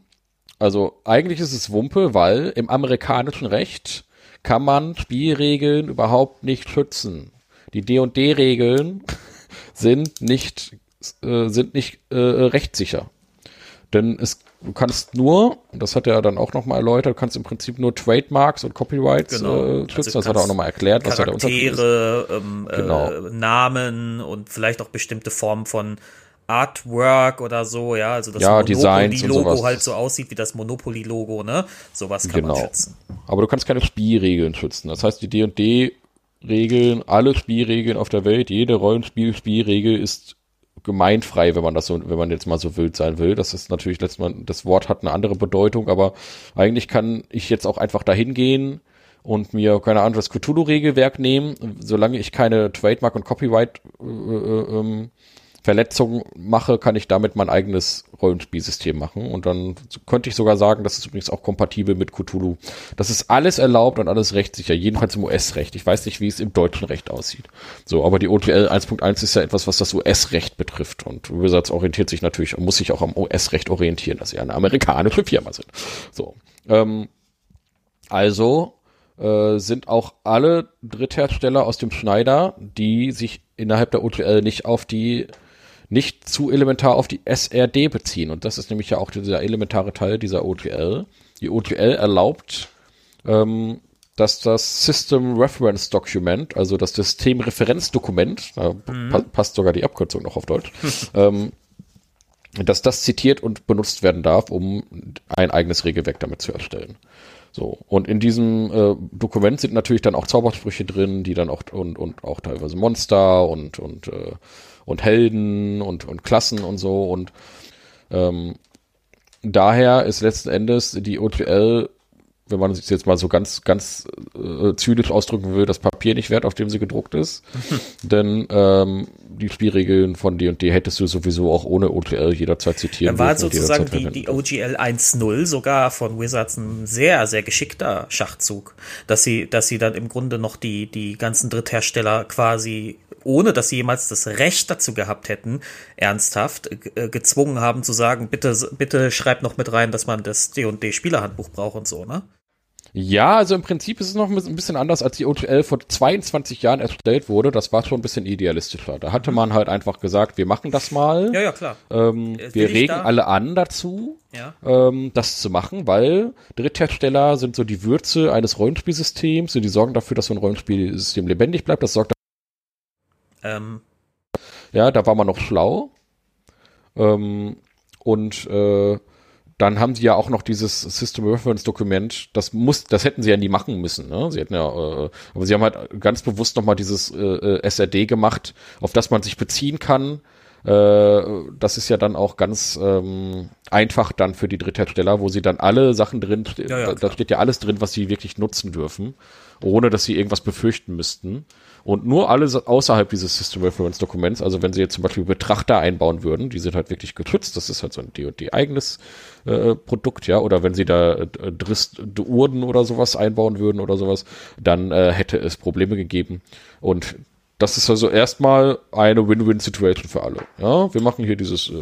also eigentlich ist es Wumpe, weil im amerikanischen Recht kann man Spielregeln überhaupt nicht schützen. Die D&D-Regeln [LAUGHS] sind nicht, äh, sind nicht äh, rechtssicher. Denn es Du kannst nur, das hat er dann auch nochmal erläutert, du kannst im Prinzip nur Trademarks und Copyrights genau. äh, schützen. Also das hat er auch nochmal erklärt, was da der Unterschied ist. Ähm, genau. äh, Namen und vielleicht auch bestimmte Formen von Artwork oder so, ja, also das ja, Monopoly-Logo halt so aussieht wie das Monopoly-Logo, ne? Sowas kann genau. man schützen. Aber du kannst keine Spielregeln schützen. Das heißt, die D&D Regeln, alle Spielregeln auf der Welt, jede Rollenspiel-Spielregel ist gemeinfrei, wenn man das so, wenn man jetzt mal so wild sein will. Das ist natürlich letztes Mal, das Wort hat eine andere Bedeutung, aber eigentlich kann ich jetzt auch einfach dahin gehen und mir, keine das Cthulhu-Regelwerk nehmen, solange ich keine Trademark- und Copyright äh, äh, Verletzung mache, kann ich damit mein eigenes Rollenspielsystem machen. Und dann könnte ich sogar sagen, das ist übrigens auch kompatibel mit Cthulhu. Das ist alles erlaubt und alles rechtssicher, jedenfalls im US-Recht. Ich weiß nicht, wie es im deutschen Recht aussieht. So, aber die OTL 1.1 ist ja etwas, was das US-Recht betrifft. Und Wizards orientiert sich natürlich, muss sich auch am US-Recht orientieren, dass sie eine amerikanische Firma sind. So. Ähm, also äh, sind auch alle Dritthersteller aus dem Schneider, die sich innerhalb der OTL nicht auf die nicht zu elementar auf die SRD beziehen. Und das ist nämlich ja auch dieser elementare Teil dieser OTL. Die OTL erlaubt, ähm, dass das System Reference Document, also das Systemreferenzdokument, da mhm. pa passt sogar die Abkürzung noch auf Deutsch, [LAUGHS] ähm, dass das zitiert und benutzt werden darf, um ein eigenes Regelwerk damit zu erstellen. So, und in diesem äh, Dokument sind natürlich dann auch Zaubersprüche drin, die dann auch und, und auch teilweise Monster und, und äh, und Helden und, und Klassen und so und ähm, daher ist letzten Endes die OTL wenn man es jetzt mal so ganz, ganz äh, zynisch ausdrücken will, das Papier nicht wert, auf dem sie gedruckt ist. [LAUGHS] Denn ähm, die Spielregeln von D&D hättest du sowieso auch ohne OGL jederzeit zitieren. Da war sozusagen die, die OGL 1.0 sogar von Wizards ein sehr, sehr geschickter Schachzug, dass sie, dass sie dann im Grunde noch die, die ganzen Dritthersteller quasi ohne dass sie jemals das Recht dazu gehabt hätten, ernsthaft äh, gezwungen haben zu sagen, bitte, bitte schreibt noch mit rein, dass man das D&D Spielerhandbuch braucht und so, ne? Ja, also im Prinzip ist es noch ein bisschen anders, als die O2L vor 22 Jahren erstellt wurde. Das war schon ein bisschen idealistischer. Da hatte man halt einfach gesagt, wir machen das mal. Ja, ja, klar. Ähm, äh, wir regen alle an dazu, ja. ähm, das zu machen, weil Dritthersteller sind so die Würze eines Rollenspielsystems und die sorgen dafür, dass so ein Rollenspielsystem lebendig bleibt. Das sorgt ähm. Ja, da war man noch schlau. Ähm, und äh, dann haben sie ja auch noch dieses System Reference Dokument, das muss, das hätten sie ja nie machen müssen, ne? Sie hätten ja, äh, aber sie haben halt ganz bewusst nochmal dieses äh, äh SRD gemacht, auf das man sich beziehen kann. Äh, das ist ja dann auch ganz ähm, einfach dann für die Dritthersteller, wo sie dann alle Sachen drin, ja, ja, da, da steht ja alles drin, was sie wirklich nutzen dürfen, ohne dass sie irgendwas befürchten müssten. Und nur alles außerhalb dieses System Reference Dokuments, also wenn sie jetzt zum Beispiel Betrachter einbauen würden, die sind halt wirklich geschützt, das ist halt so ein D&D eigenes äh, Produkt, ja, oder wenn sie da äh, Drist, Urden oder sowas einbauen würden oder sowas, dann äh, hätte es Probleme gegeben. Und das ist also erstmal eine Win-Win-Situation für alle. Ja, wir machen hier dieses äh,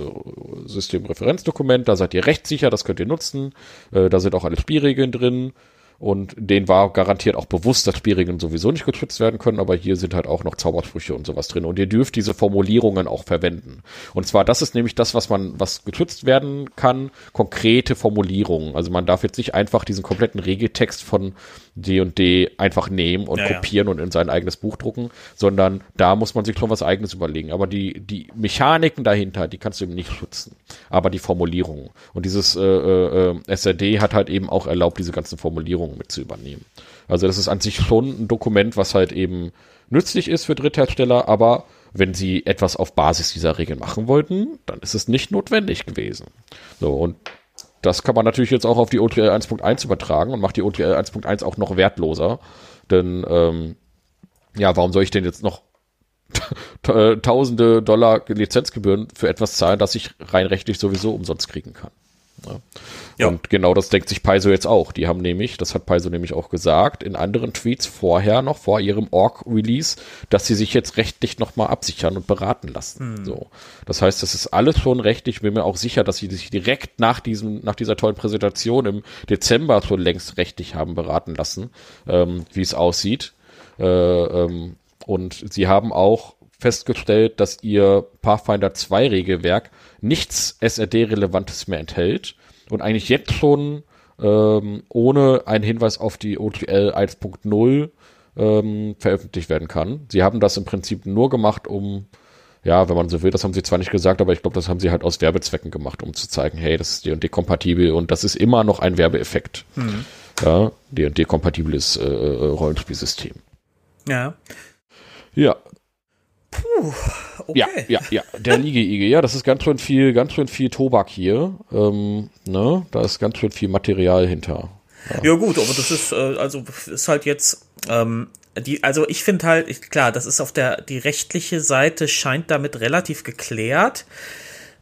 Systemreferenzdokument, da seid ihr rechtssicher, das könnt ihr nutzen. Äh, da sind auch alle Spielregeln drin. Und denen war garantiert auch bewusst, dass Spielregeln sowieso nicht geschützt werden können, aber hier sind halt auch noch Zaubersprüche und sowas drin. Und ihr dürft diese Formulierungen auch verwenden. Und zwar, das ist nämlich das, was man, was geschützt werden kann, konkrete Formulierungen. Also man darf jetzt nicht einfach diesen kompletten Regeltext von D und D einfach nehmen und ja, kopieren ja. und in sein eigenes Buch drucken, sondern da muss man sich schon was eigenes überlegen. Aber die, die Mechaniken dahinter, die kannst du eben nicht schützen. Aber die Formulierungen. Und dieses äh, äh, äh SRD hat halt eben auch erlaubt, diese ganzen Formulierungen Änderungen mit zu übernehmen. Also das ist an sich schon ein Dokument, was halt eben nützlich ist für Dritthersteller, aber wenn sie etwas auf Basis dieser Regeln machen wollten, dann ist es nicht notwendig gewesen. So, und das kann man natürlich jetzt auch auf die OTL 1.1 übertragen und macht die OTL 1.1 auch noch wertloser. Denn, ähm, ja, warum soll ich denn jetzt noch [LAUGHS] tausende Dollar Lizenzgebühren für etwas zahlen, das ich rein rechtlich sowieso umsonst kriegen kann? Ja. Ja. Und genau das denkt sich Paizo jetzt auch. Die haben nämlich, das hat Paizo nämlich auch gesagt, in anderen Tweets vorher noch, vor ihrem Org-Release, dass sie sich jetzt rechtlich nochmal absichern und beraten lassen. Hm. So. Das heißt, das ist alles schon rechtlich. Ich bin mir auch sicher, dass sie sich direkt nach diesem, nach dieser tollen Präsentation im Dezember schon längst rechtlich haben beraten lassen, ähm, wie es aussieht. Äh, ähm, und sie haben auch festgestellt, dass ihr Pathfinder 2 Regelwerk nichts SRD-Relevantes mehr enthält und eigentlich jetzt schon ähm, ohne einen Hinweis auf die OTL 1.0 ähm, veröffentlicht werden kann. Sie haben das im Prinzip nur gemacht, um, ja, wenn man so will, das haben sie zwar nicht gesagt, aber ich glaube, das haben sie halt aus Werbezwecken gemacht, um zu zeigen, hey, das ist D&D kompatibel und das ist immer noch ein Werbeeffekt. Mhm. Ja, D&D kompatibles äh, äh, Rollenspielsystem. Ja. Ja, Okay. Ja, ja, ja. Der Liege-Ige, ja, das ist ganz schön viel, ganz schön viel Tobak hier. Ähm, ne? Da ist ganz schön viel Material hinter. Ja, ja gut, aber das ist, äh, also ist halt jetzt, ähm, die, also ich finde halt, ich, klar, das ist auf der, die rechtliche Seite scheint damit relativ geklärt.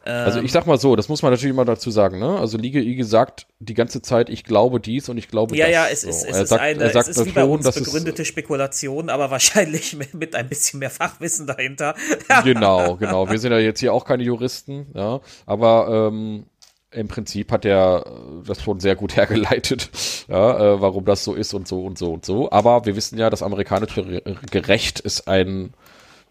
Also ich sag mal so, das muss man natürlich immer dazu sagen, ne? Also Liga I sagt die ganze Zeit, ich glaube dies und ich glaube ja, das. Ja, ja, es ist, so. es ist sagt, eine, es ist wie bei uns begründete Spekulation, aber [LAUGHS] wahrscheinlich mit, mit, ein bisschen mehr Fachwissen dahinter. [LAUGHS] genau, genau. Wir sind ja jetzt hier auch keine Juristen, ja. Aber ähm, im Prinzip hat er das schon sehr gut [LAUGHS] hergeleitet, ja, äh, warum das so ist und so und so und so. Aber wir wissen ja, das amerikanische Gerecht ist ein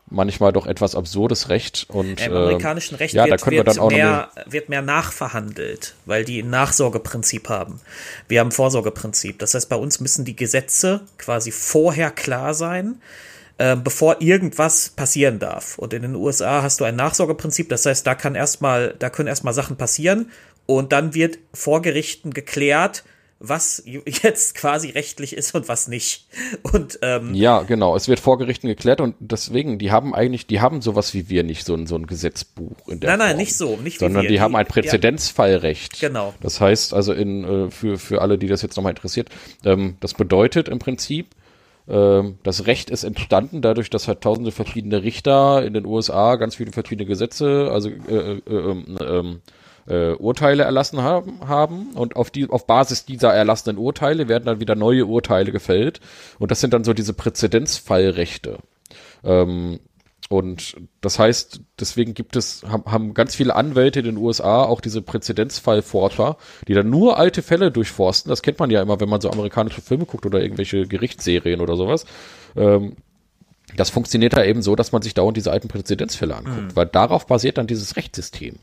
manchmal doch etwas absurdes Recht und im amerikanischen Recht ja, wird, da wird, wir mehr, wird mehr nachverhandelt, weil die ein Nachsorgeprinzip haben. Wir haben ein Vorsorgeprinzip. Das heißt, bei uns müssen die Gesetze quasi vorher klar sein, äh, bevor irgendwas passieren darf. Und in den USA hast du ein Nachsorgeprinzip. Das heißt, da kann erstmal, da können erstmal Sachen passieren und dann wird vor Gerichten geklärt, was [LAUGHS] jetzt quasi rechtlich ist und was nicht. Und ähm, ja, genau. Es wird vor Gerichten geklärt und deswegen, die haben eigentlich, die haben sowas wie wir nicht, so ein, so ein Gesetzbuch in der Nein, Form, nein, nicht so, nicht sondern wie wir. die, haben ein Präzedenzfallrecht. Ja, genau. Das heißt also in äh, für für alle, die das jetzt nochmal interessiert, ähm, das bedeutet im Prinzip ähm, das Recht ist entstanden dadurch, dass halt tausende verschiedene Richter in den USA ganz viele verschiedene Gesetze, also äh, äh, äh, äh, Urteile erlassen haben, haben und auf die auf Basis dieser erlassenen Urteile werden dann wieder neue Urteile gefällt und das sind dann so diese Präzedenzfallrechte. Ähm, und das heißt, deswegen gibt es, haben, haben ganz viele Anwälte in den USA auch diese Präzedenzfallforscher, die dann nur alte Fälle durchforsten. Das kennt man ja immer, wenn man so amerikanische Filme guckt oder irgendwelche Gerichtsserien oder sowas. Ähm, das funktioniert da eben so, dass man sich dauernd diese alten Präzedenzfälle anguckt, mhm. weil darauf basiert dann dieses Rechtssystem.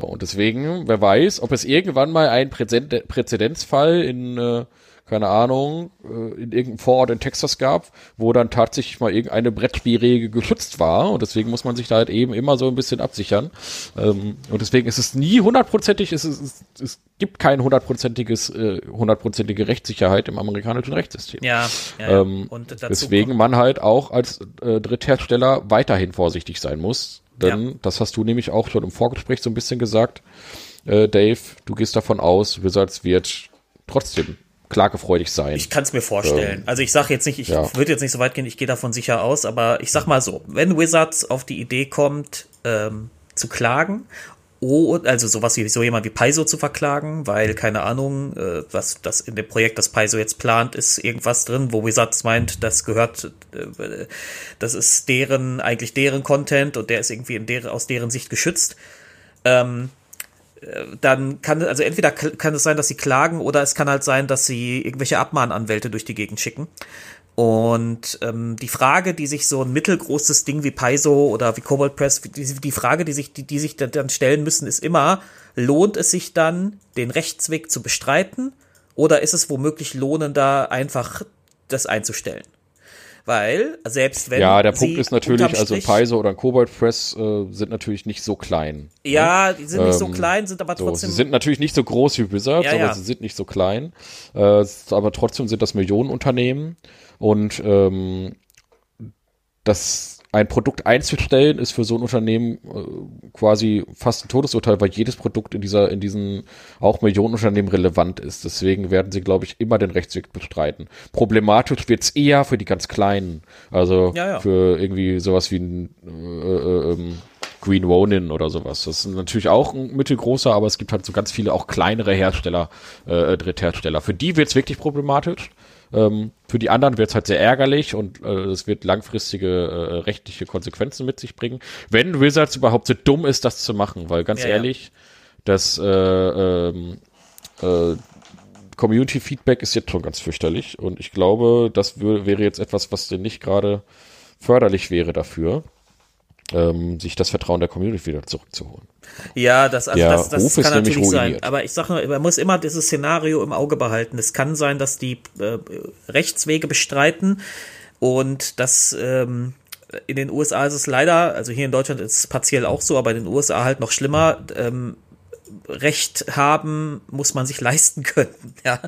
So, und deswegen, wer weiß, ob es irgendwann mal einen Präzedenzfall in äh, keine Ahnung, äh, in irgendeinem Vorort in Texas gab, wo dann tatsächlich mal irgendeine Brettspielregel geschützt war und deswegen muss man sich da halt eben immer so ein bisschen absichern. Ähm, und deswegen ist es nie hundertprozentig, es, es, es gibt kein hundertprozentiges, äh, hundertprozentige Rechtssicherheit im amerikanischen Rechtssystem. Ja, ja, ähm, und deswegen man halt auch als äh, Dritthersteller weiterhin vorsichtig sein muss. Denn ja. das hast du nämlich auch schon im Vorgespräch so ein bisschen gesagt, äh, Dave, du gehst davon aus, Wizards wird trotzdem klagefreudig sein. Ich kann es mir vorstellen. Ähm, also ich sage jetzt nicht, ich ja. würde jetzt nicht so weit gehen, ich gehe davon sicher aus, aber ich sag mal so, wenn Wizards auf die Idee kommt, ähm, zu klagen, oh, also sowas wie so jemand wie Paizo zu verklagen, weil keine Ahnung, äh, was das in dem Projekt, das Paizo jetzt plant, ist irgendwas drin, wo Wizards meint, das gehört, äh, das ist deren eigentlich deren Content und der ist irgendwie in deren, aus deren Sicht geschützt. Ähm, dann kann, also entweder kann es sein, dass sie klagen oder es kann halt sein, dass sie irgendwelche Abmahnanwälte durch die Gegend schicken. Und ähm, die Frage, die sich so ein mittelgroßes Ding wie Paizo oder wie Cobalt Press, die, die Frage, die sich, die, die sich dann stellen müssen, ist immer, lohnt es sich dann, den Rechtsweg zu bestreiten? Oder ist es womöglich lohnender, einfach das einzustellen? Weil selbst wenn ja der Punkt ist natürlich also ein Paizo oder ein Cobalt Press äh, sind natürlich nicht so klein ja ne? die sind ähm, nicht so ähm, klein sind aber trotzdem so, sie sind natürlich nicht so groß wie Wizards ja, aber ja. sie sind nicht so klein äh, aber trotzdem sind das Millionenunternehmen und ähm, das ein Produkt einzustellen, ist für so ein Unternehmen äh, quasi fast ein Todesurteil, weil jedes Produkt in dieser, in diesen auch Millionenunternehmen relevant ist. Deswegen werden sie, glaube ich, immer den Rechtsweg bestreiten. Problematisch wird's eher für die ganz Kleinen. Also ja, ja. für irgendwie sowas wie ein äh, äh, ähm, Green Ronin oder sowas. Das ist natürlich auch ein mittelgroßer, aber es gibt halt so ganz viele auch kleinere Hersteller, äh, Dritthersteller. Für die wird's wirklich problematisch. Ähm, für die anderen wird es halt sehr ärgerlich und es äh, wird langfristige äh, rechtliche Konsequenzen mit sich bringen. Wenn Wizards überhaupt so dumm ist, das zu machen, weil ganz ja, ehrlich, das äh, ähm, äh, Community Feedback ist jetzt schon ganz fürchterlich und ich glaube, das wäre jetzt etwas, was denn nicht gerade förderlich wäre dafür ähm, sich das Vertrauen der Community wieder zurückzuholen. Ja, das, also das, das kann natürlich ruiniert. sein. Aber ich sage nur, man muss immer dieses Szenario im Auge behalten. Es kann sein, dass die äh, Rechtswege bestreiten und dass ähm, in den USA ist es leider, also hier in Deutschland ist es partiell auch so, aber in den USA halt noch schlimmer. Ähm, Recht haben, muss man sich leisten können. [LAUGHS] Ja,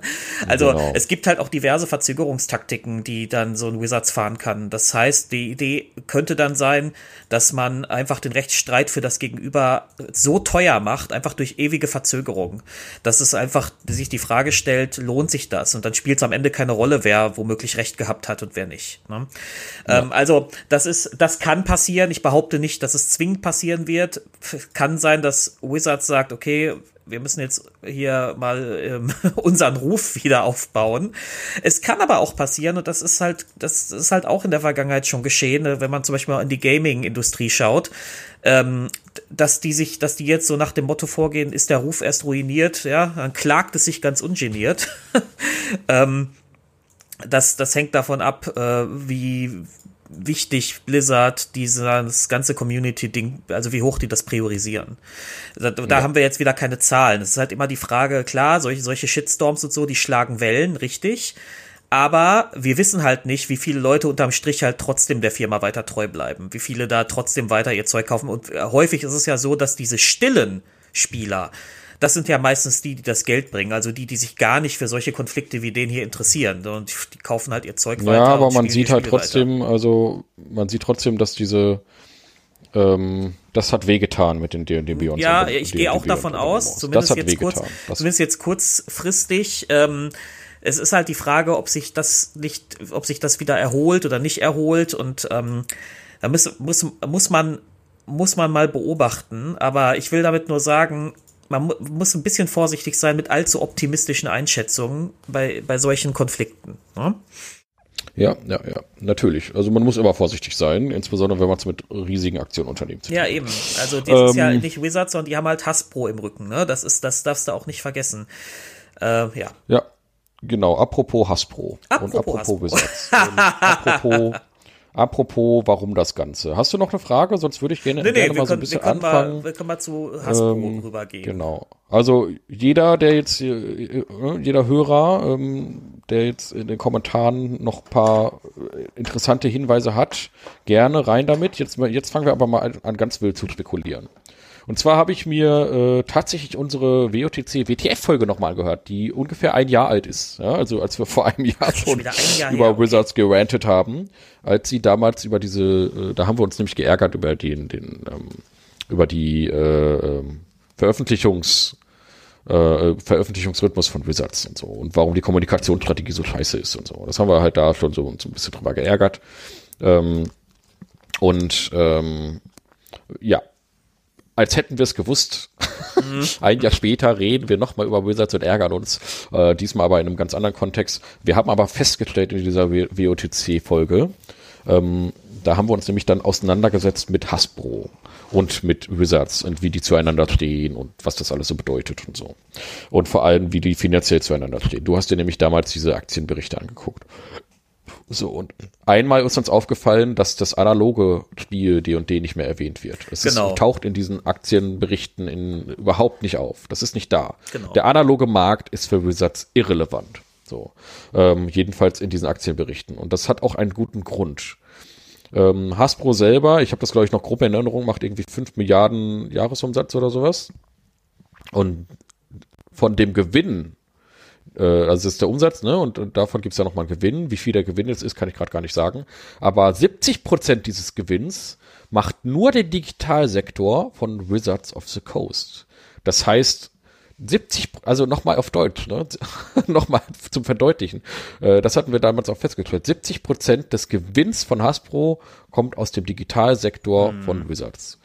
also genau. es gibt halt auch diverse Verzögerungstaktiken, die dann so ein Wizards fahren kann. Das heißt, die Idee könnte dann sein, dass man einfach den Rechtsstreit für das Gegenüber so teuer macht, einfach durch ewige Verzögerung, dass es einfach sich die Frage stellt, lohnt sich das? Und dann spielt es am Ende keine Rolle, wer womöglich Recht gehabt hat und wer nicht. Ne? Ja. Ähm, also das ist, das kann passieren. Ich behaupte nicht, dass es zwingend passieren wird. Kann sein, dass Wizards sagt, okay okay, wir müssen jetzt hier mal ähm, [LAUGHS] unseren Ruf wieder aufbauen. Es kann aber auch passieren, und das ist halt, das ist halt auch in der Vergangenheit schon geschehen, ne, wenn man zum Beispiel mal in die Gaming-Industrie schaut, ähm, dass die sich, dass die jetzt so nach dem Motto vorgehen, ist der Ruf erst ruiniert, ja, dann klagt es sich ganz ungeniert. [LAUGHS] ähm, das, das hängt davon ab, äh, wie, wichtig Blizzard dieses ganze Community-Ding, also wie hoch die das priorisieren. Da, da ja. haben wir jetzt wieder keine Zahlen. Es ist halt immer die Frage, klar, solche, solche Shitstorms und so, die schlagen Wellen, richtig. Aber wir wissen halt nicht, wie viele Leute unterm Strich halt trotzdem der Firma weiter treu bleiben, wie viele da trotzdem weiter ihr Zeug kaufen. Und äh, häufig ist es ja so, dass diese stillen Spieler, das sind ja meistens die, die das Geld bringen, also die, die sich gar nicht für solche Konflikte wie den hier interessieren. Und die kaufen halt ihr Zeug weiter. Ja, aber man sieht halt trotzdem, weiter. also man sieht trotzdem, dass diese ähm, das hat wehgetan mit den D&D Beyond. Ja, ich gehe auch davon aus, zumindest jetzt, kurz, zumindest jetzt kurzfristig. Ähm, es ist halt die Frage, ob sich das nicht, ob sich das wieder erholt oder nicht erholt und ähm, da muss, muss, muss man muss man mal beobachten. Aber ich will damit nur sagen, man mu muss ein bisschen vorsichtig sein mit allzu optimistischen Einschätzungen bei, bei solchen Konflikten. Ne? Ja, ja, ja, natürlich. Also man muss immer vorsichtig sein, insbesondere wenn man es mit riesigen Aktionen unternimmt. Ja, eben. Also das ähm, ist ja nicht Wizards, sondern die haben halt Hasbro im Rücken, ne? Das ist, das darfst du auch nicht vergessen. Äh, ja. Ja, genau. Apropos Hasbro. Apropos und apropos Hasbro. Wizards. und [LAUGHS] apropos Apropos, warum das Ganze? Hast du noch eine Frage? Sonst würde ich gerne, nee, gerne nee, mal so ein bisschen wir anfangen. Mal, wir können mal zu Hasbro ähm, rübergehen. Genau. Also jeder, der jetzt, äh, jeder Hörer, ähm, der jetzt in den Kommentaren noch ein paar äh, interessante Hinweise hat, gerne rein damit. Jetzt, jetzt fangen wir aber mal an ganz wild zu spekulieren. Und zwar habe ich mir äh, tatsächlich unsere WOTC WTF-Folge nochmal gehört, die ungefähr ein Jahr alt ist. Ja, also als wir [LAUGHS] vor einem Jahr schon Jahr über her, Wizards gerantet haben, als sie damals über diese, äh, da haben wir uns nämlich geärgert über den, den ähm, über die äh, ähm, Veröffentlichungs äh, Veröffentlichungsrhythmus von Wizards und so und warum die Kommunikationsstrategie so scheiße ist und so. Das haben wir halt da schon so, so ein bisschen drüber geärgert. Ähm, und ähm, ja, als hätten wir es gewusst. Mhm. Ein Jahr später reden wir nochmal über Wizards und ärgern uns. Äh, diesmal aber in einem ganz anderen Kontext. Wir haben aber festgestellt in dieser WOTC-Folge, ähm, da haben wir uns nämlich dann auseinandergesetzt mit Hasbro und mit Wizards und wie die zueinander stehen und was das alles so bedeutet und so. Und vor allem, wie die finanziell zueinander stehen. Du hast dir nämlich damals diese Aktienberichte angeguckt. So, und einmal ist uns aufgefallen, dass das analoge Spiel D&D nicht mehr erwähnt wird. Es genau. ist, taucht in diesen Aktienberichten in, überhaupt nicht auf. Das ist nicht da. Genau. Der analoge Markt ist für Wizards irrelevant. So, ähm, jedenfalls in diesen Aktienberichten. Und das hat auch einen guten Grund. Ähm, Hasbro selber, ich habe das glaube ich noch grob in Erinnerung, macht irgendwie 5 Milliarden Jahresumsatz oder sowas. Und von dem Gewinn äh, also das ist der Umsatz, ne? Und, und davon gibt es ja nochmal einen Gewinn. Wie viel der Gewinn jetzt ist, kann ich gerade gar nicht sagen. Aber 70 Prozent dieses Gewinns macht nur der Digitalsektor von Wizards of the Coast. Das heißt, 70, also nochmal auf Deutsch, ne? [LAUGHS] nochmal zum Verdeutlichen. Äh, das hatten wir damals auch festgestellt. 70 Prozent des Gewinns von Hasbro kommt aus dem Digitalsektor hm. von Wizards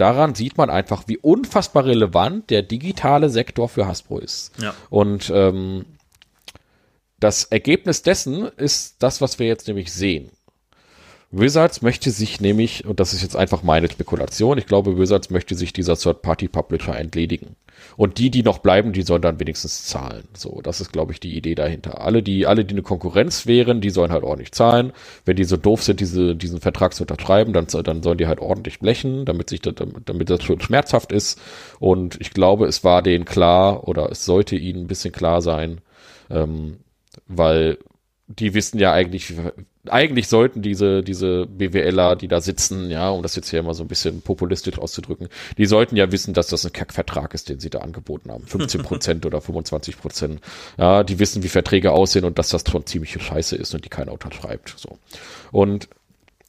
daran sieht man einfach, wie unfassbar relevant der digitale Sektor für Hasbro ist. Ja. Und ähm, das Ergebnis dessen ist das, was wir jetzt nämlich sehen. Wizards möchte sich nämlich, und das ist jetzt einfach meine Spekulation, ich glaube, Wizards möchte sich dieser Third-Party-Publisher entledigen. Und die, die noch bleiben, die sollen dann wenigstens zahlen. So, das ist, glaube ich, die Idee dahinter. Alle, die, alle, die eine Konkurrenz wären, die sollen halt ordentlich zahlen. Wenn die so doof sind, diese, diesen Vertrag zu unterschreiben, dann, dann sollen die halt ordentlich blechen, damit sich das, damit das schon schmerzhaft ist. Und ich glaube, es war denen klar, oder es sollte ihnen ein bisschen klar sein, ähm, weil die wissen ja eigentlich, eigentlich sollten diese, diese BWLer, die da sitzen, ja, um das jetzt hier mal so ein bisschen populistisch auszudrücken, die sollten ja wissen, dass das ein Kackvertrag ist, den sie da angeboten haben. 15 Prozent oder 25 Prozent. Ja, die wissen, wie Verträge aussehen und dass das schon ziemlich scheiße ist und die keiner unterschreibt. So. Und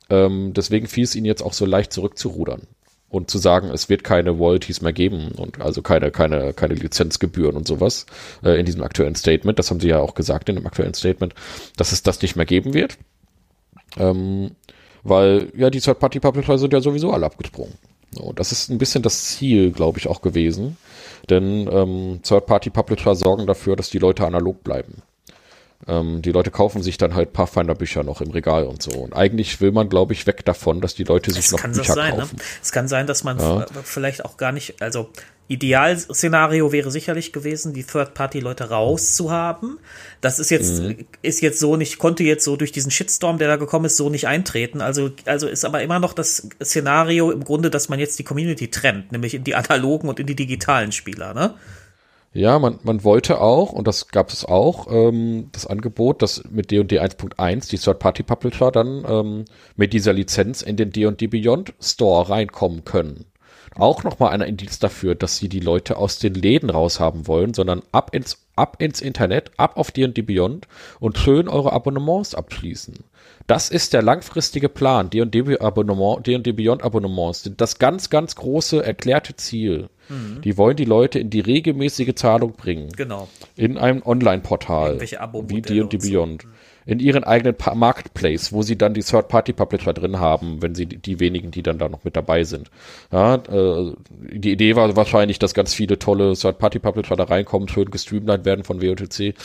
ähm, deswegen fiel es ihnen jetzt auch so leicht zurückzurudern und zu sagen, es wird keine Royalties mehr geben und also keine, keine, keine Lizenzgebühren und sowas äh, in diesem aktuellen Statement. Das haben sie ja auch gesagt in dem aktuellen Statement, dass es das nicht mehr geben wird. Ähm, weil ja die Third-Party-Publisher sind ja sowieso alle abgesprungen. So, das ist ein bisschen das Ziel, glaube ich, auch gewesen. Denn ähm, Third-Party-Publisher sorgen dafür, dass die Leute analog bleiben. Ähm, die Leute kaufen sich dann halt Pathfinder-Bücher noch im Regal und so. Und eigentlich will man, glaube ich, weg davon, dass die Leute sich das noch Bücher sein, ne? kaufen. Ne? Es kann sein, dass man ja. vielleicht auch gar nicht, also Idealszenario wäre sicherlich gewesen, die Third-Party-Leute rauszuhaben. Das ist jetzt, mhm. ist jetzt so nicht, konnte jetzt so durch diesen Shitstorm, der da gekommen ist, so nicht eintreten. Also, also ist aber immer noch das Szenario im Grunde, dass man jetzt die Community trennt, nämlich in die analogen und in die digitalen Spieler, ne? Ja, man, man wollte auch, und das gab es auch, ähm, das Angebot, dass mit D&D 1.1 die Third-Party-Publisher dann ähm, mit dieser Lizenz in den D&D Beyond Store reinkommen können. Auch nochmal ein Indiz dafür, dass sie die Leute aus den Läden raushaben wollen, sondern ab ins, ab ins Internet, ab auf D&D Beyond und schön eure Abonnements abschließen. Das ist der langfristige Plan. D&D Abonnement, D&D Beyond Abonnements sind das ganz, ganz große erklärte Ziel. Mhm. Die wollen die Leute in die regelmäßige Zahlung bringen. Genau. In einem Online-Portal. Wie D&D Beyond. So. In ihren eigenen pa Marketplace, wo sie dann die Third-Party-Publisher drin haben, wenn sie die, die, wenigen, die dann da noch mit dabei sind. Ja, äh, die Idee war wahrscheinlich, dass ganz viele tolle Third-Party-Publisher da reinkommen, schön gestreamlined werden von WOTC.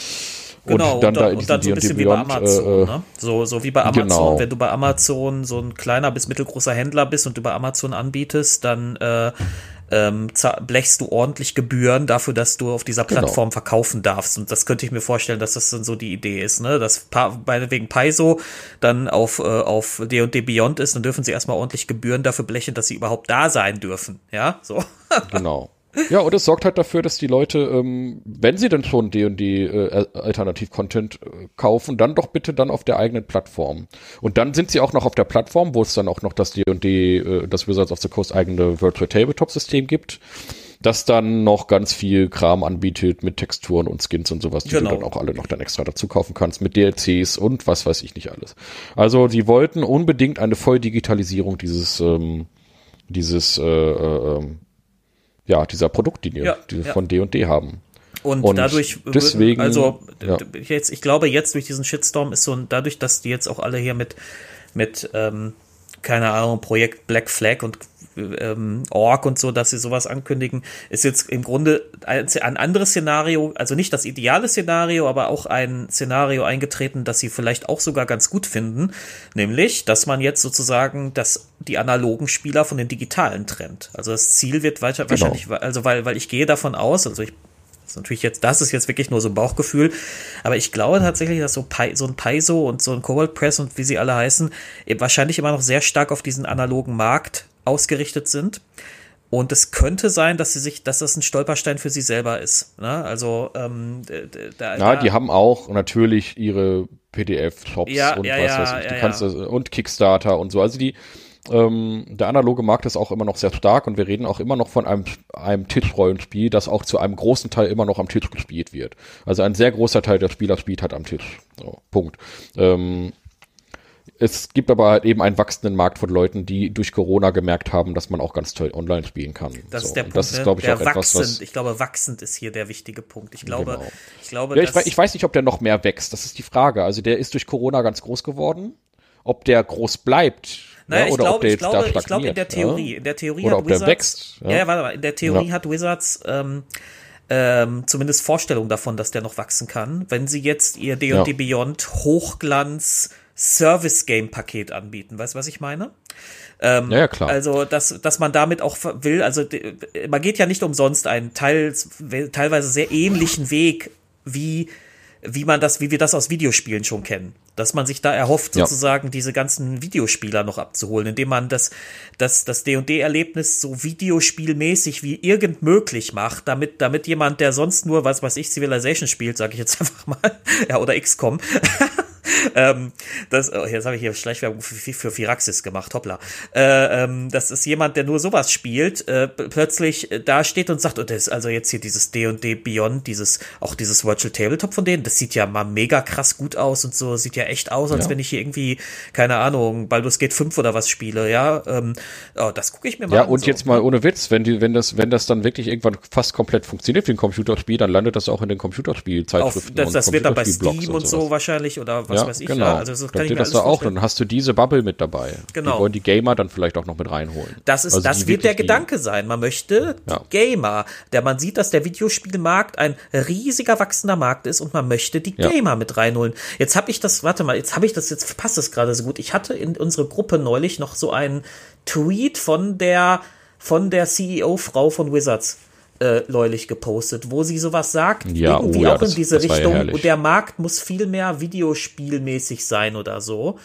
Genau, und dann, und dann, da und dann so ein bisschen wie bei Amazon, äh, ne? So, so wie bei Amazon, genau. wenn du bei Amazon so ein kleiner bis mittelgroßer Händler bist und bei Amazon anbietest, dann äh, ähm, blechst du ordentlich Gebühren dafür, dass du auf dieser genau. Plattform genau. verkaufen darfst. Und das könnte ich mir vorstellen, dass das dann so die Idee ist, ne? Dass wegen Paiso dann auf, äh, auf D&D Beyond ist, dann dürfen sie erstmal ordentlich Gebühren dafür blechen, dass sie überhaupt da sein dürfen. Ja, so. [LAUGHS] genau. Ja, und es sorgt halt dafür, dass die Leute, ähm, wenn sie denn schon D&D äh, Alternativ-Content äh, kaufen, dann doch bitte dann auf der eigenen Plattform. Und dann sind sie auch noch auf der Plattform, wo es dann auch noch das D&D, äh, das Wizards of the Coast eigene Virtual Tabletop-System gibt, das dann noch ganz viel Kram anbietet mit Texturen und Skins und sowas, die genau. du dann auch alle noch dann extra dazu kaufen kannst, mit DLCs und was weiß ich nicht alles. Also die wollten unbedingt eine Volldigitalisierung dieses ähm, dieses äh, äh, ähm, ja, dieser Produktlinie, ja, die ja. von D&D haben. Und, und dadurch deswegen, also ja. jetzt, ich glaube jetzt durch diesen Shitstorm ist so dadurch, dass die jetzt auch alle hier mit mit ähm, keine Ahnung Projekt Black Flag und ähm, Org und so, dass sie sowas ankündigen, ist jetzt im Grunde ein, ein anderes Szenario, also nicht das ideale Szenario, aber auch ein Szenario eingetreten, das sie vielleicht auch sogar ganz gut finden, nämlich, dass man jetzt sozusagen das, die analogen Spieler von den digitalen trennt. Also das Ziel wird weiter, genau. wahrscheinlich, also weil, weil ich gehe davon aus, also ich das ist natürlich jetzt, das ist jetzt wirklich nur so ein Bauchgefühl, aber ich glaube tatsächlich, dass so, Pi, so ein Paizo und so ein Cobalt Press und wie sie alle heißen, wahrscheinlich immer noch sehr stark auf diesen analogen Markt ausgerichtet sind. Und es könnte sein, dass sie sich, dass das ein Stolperstein für sie selber ist. Ne? Also ähm, da, da, die haben auch natürlich ihre PDF-Shops ja, und ja, was ja, weiß ich. Die kannst das, und Kickstarter und so. Also die ähm, der analoge Markt ist auch immer noch sehr stark und wir reden auch immer noch von einem, einem Tischrollenspiel, das auch zu einem großen Teil immer noch am Tisch gespielt wird. Also ein sehr großer Teil der Spieler spielt halt am Tisch. So, Punkt. Ähm, es gibt aber halt eben einen wachsenden Markt von Leuten, die durch Corona gemerkt haben, dass man auch ganz toll online spielen kann. Das so. ist der Punkt. Das ist, ne? glaube ich, der auch wachsend, etwas, was, ich glaube, wachsend ist hier der wichtige Punkt. Ich glaube, genau. ich glaube, ja, ich, weiß, ich weiß nicht, ob der noch mehr wächst. Das ist die Frage. Also der ist durch Corona ganz groß geworden. Ob der groß bleibt, naja, ja, oder ich glaube, ich glaube, ich glaube in der Theorie, ja? in der Theorie oder hat Wizards, wächst, ja? ja, warte mal, in der Theorie hat Wizards ähm, ähm, zumindest Vorstellung davon, dass der noch wachsen kann, wenn sie jetzt ihr D&D Beyond Hochglanz Service Game Paket anbieten. Weißt du, was ich meine? Ähm, ja, ja, klar. Also, dass, dass man damit auch will, also man geht ja nicht umsonst einen teils, teilweise sehr ähnlichen Weg wie wie man das, wie wir das aus Videospielen schon kennen. Dass man sich da erhofft, sozusagen ja. diese ganzen Videospieler noch abzuholen, indem man das, das, das D&D-Erlebnis so videospielmäßig wie irgend möglich macht, damit, damit jemand, der sonst nur, was weiß ich, Civilization spielt, sage ich jetzt [LAUGHS] einfach mal, ja, oder XCOM, ähm, das, oh, jetzt habe ich hier Schleichwerbung für, für Firaxis gemacht, hoppla. Äh, ähm, das ist jemand, der nur sowas spielt, äh, plötzlich äh, da steht und sagt, oh, das ist also jetzt hier dieses D&D Beyond, dieses, auch dieses Virtual Tabletop von denen, das sieht ja mal mega krass gut aus und so, sieht ja echt aus, als ja. wenn ich hier irgendwie, keine Ahnung, Baldur's Gate 5 oder was spiele, ja. Ähm, oh, das gucke ich mir mal ja, an. Ja, und so. jetzt mal ohne Witz, wenn die, wenn das, wenn das dann wirklich irgendwann fast komplett funktioniert wie ein Computerspiel, dann landet das auch in den Computerspielzeitschriften. Das, das wird dann bei Steam und, und so wahrscheinlich oder was ja, weiß ich. Genau. Ja, also das kann ich das da auch, dann hast du diese Bubble mit dabei. Genau. Die wollen die Gamer dann vielleicht auch noch mit reinholen. Das ist, also das wird der Gedanke sein. Man möchte ja. Gamer, der man sieht, dass der Videospielmarkt ein riesiger wachsender Markt ist und man möchte die Gamer ja. mit reinholen. Jetzt habe ich das, warte mal, jetzt habe ich das, jetzt passt es gerade so gut. Ich hatte in unsere Gruppe neulich noch so einen Tweet von der, von der CEO-Frau von Wizards äh, neulich gepostet, wo sie sowas sagt, ja, irgendwie oh ja, auch in diese Richtung. Ja und der Markt muss viel mehr videospielmäßig sein oder so.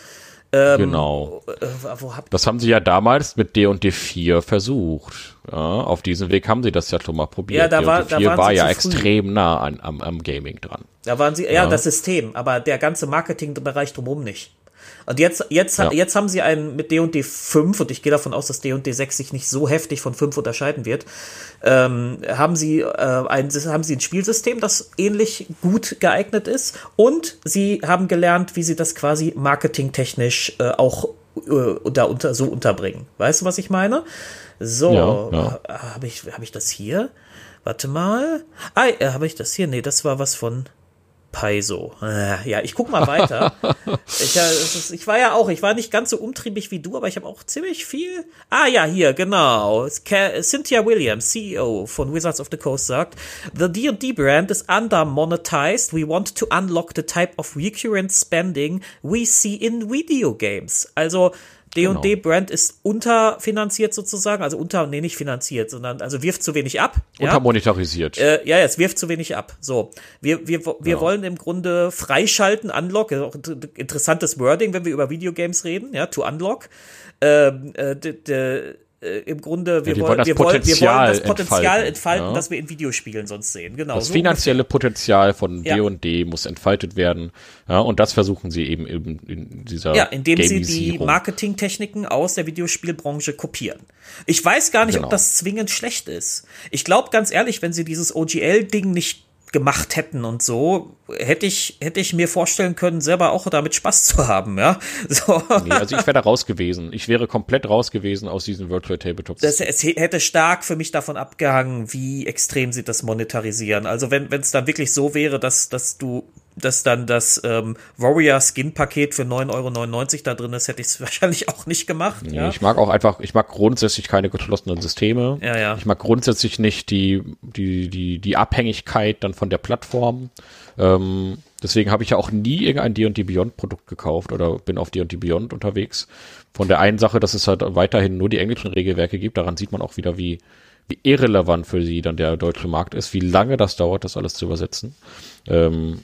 Ähm, genau. Äh, hab das haben sie ja damals mit D und D4 versucht. Ja, auf diesem Weg haben sie das ja schon mal probiert. Ja, da war, D4 da war ja extrem nah an, am, am Gaming dran. Da waren sie, ja, ja, das System, aber der ganze Marketingbereich drumherum nicht. Und jetzt, jetzt, ja. jetzt haben sie einen mit D&D 5 und ich gehe davon aus, dass D&D 6 sich nicht so heftig von 5 unterscheiden wird. Ähm, haben sie äh, ein haben sie ein Spielsystem, das ähnlich gut geeignet ist und sie haben gelernt, wie sie das quasi marketingtechnisch äh, auch äh, da unter, so unterbringen. Weißt du, was ich meine? So, ja, ja. habe ich habe ich das hier? Warte mal. Ah, äh, habe ich das hier? Nee, das war was von Paiso. Äh, ja, ich guck mal weiter. [LAUGHS] ich, ja, ist, ich, war ja auch, ich war nicht ganz so umtriebig wie du, aber ich habe auch ziemlich viel. Ah ja, hier, genau. Cynthia Williams, CEO von Wizards of the Coast, sagt, The D&D brand is under-monetized. We want to unlock the type of recurrent spending we see in video games. Also, D&D genau. Brand ist unterfinanziert sozusagen, also unter, nee, nicht finanziert, sondern, also wirft zu wenig ab. Untermonetarisiert. Ja, äh, ja, es wirft zu wenig ab. So. Wir, wir, wir genau. wollen im Grunde freischalten, unlock, interessantes Wording, wenn wir über Videogames reden, ja, to unlock. Ähm, äh, äh, im Grunde, wir, ja, wollen, wir, wollen, wir wollen das Potenzial entfalten, entfalten ja. das wir in Videospielen sonst sehen. Genau. Das so finanzielle ungefähr. Potenzial von ja. D&D muss entfaltet werden. Ja, und das versuchen sie eben in, in dieser Ja, indem sie die Marketingtechniken aus der Videospielbranche kopieren. Ich weiß gar nicht, genau. ob das zwingend schlecht ist. Ich glaube ganz ehrlich, wenn sie dieses OGL-Ding nicht gemacht hätten und so, hätte ich, hätte ich mir vorstellen können, selber auch damit Spaß zu haben, ja. [LAUGHS] So. Nee, also ich wäre da raus gewesen. Ich wäre komplett raus gewesen aus diesen Virtual Tabletops. Das, es hätte stark für mich davon abgehangen, wie extrem sie das monetarisieren. Also wenn es dann wirklich so wäre, dass, dass du dass dann das ähm, Warrior Skin Paket für 9,99 Euro da drin ist, hätte ich es [LAUGHS] wahrscheinlich auch nicht gemacht. Nee, ja. Ich mag auch einfach, ich mag grundsätzlich keine geschlossenen Systeme. Ja, ja. Ich mag grundsätzlich nicht die, die, die, die Abhängigkeit dann von der Plattform. Ähm, deswegen habe ich ja auch nie irgendein D&D Beyond Produkt gekauft oder bin auf D&D Beyond unterwegs. Von der einen Sache, dass es halt weiterhin nur die englischen Regelwerke gibt, daran sieht man auch wieder, wie, wie irrelevant für sie dann der deutsche Markt ist, wie lange das dauert, das alles zu übersetzen. Ähm,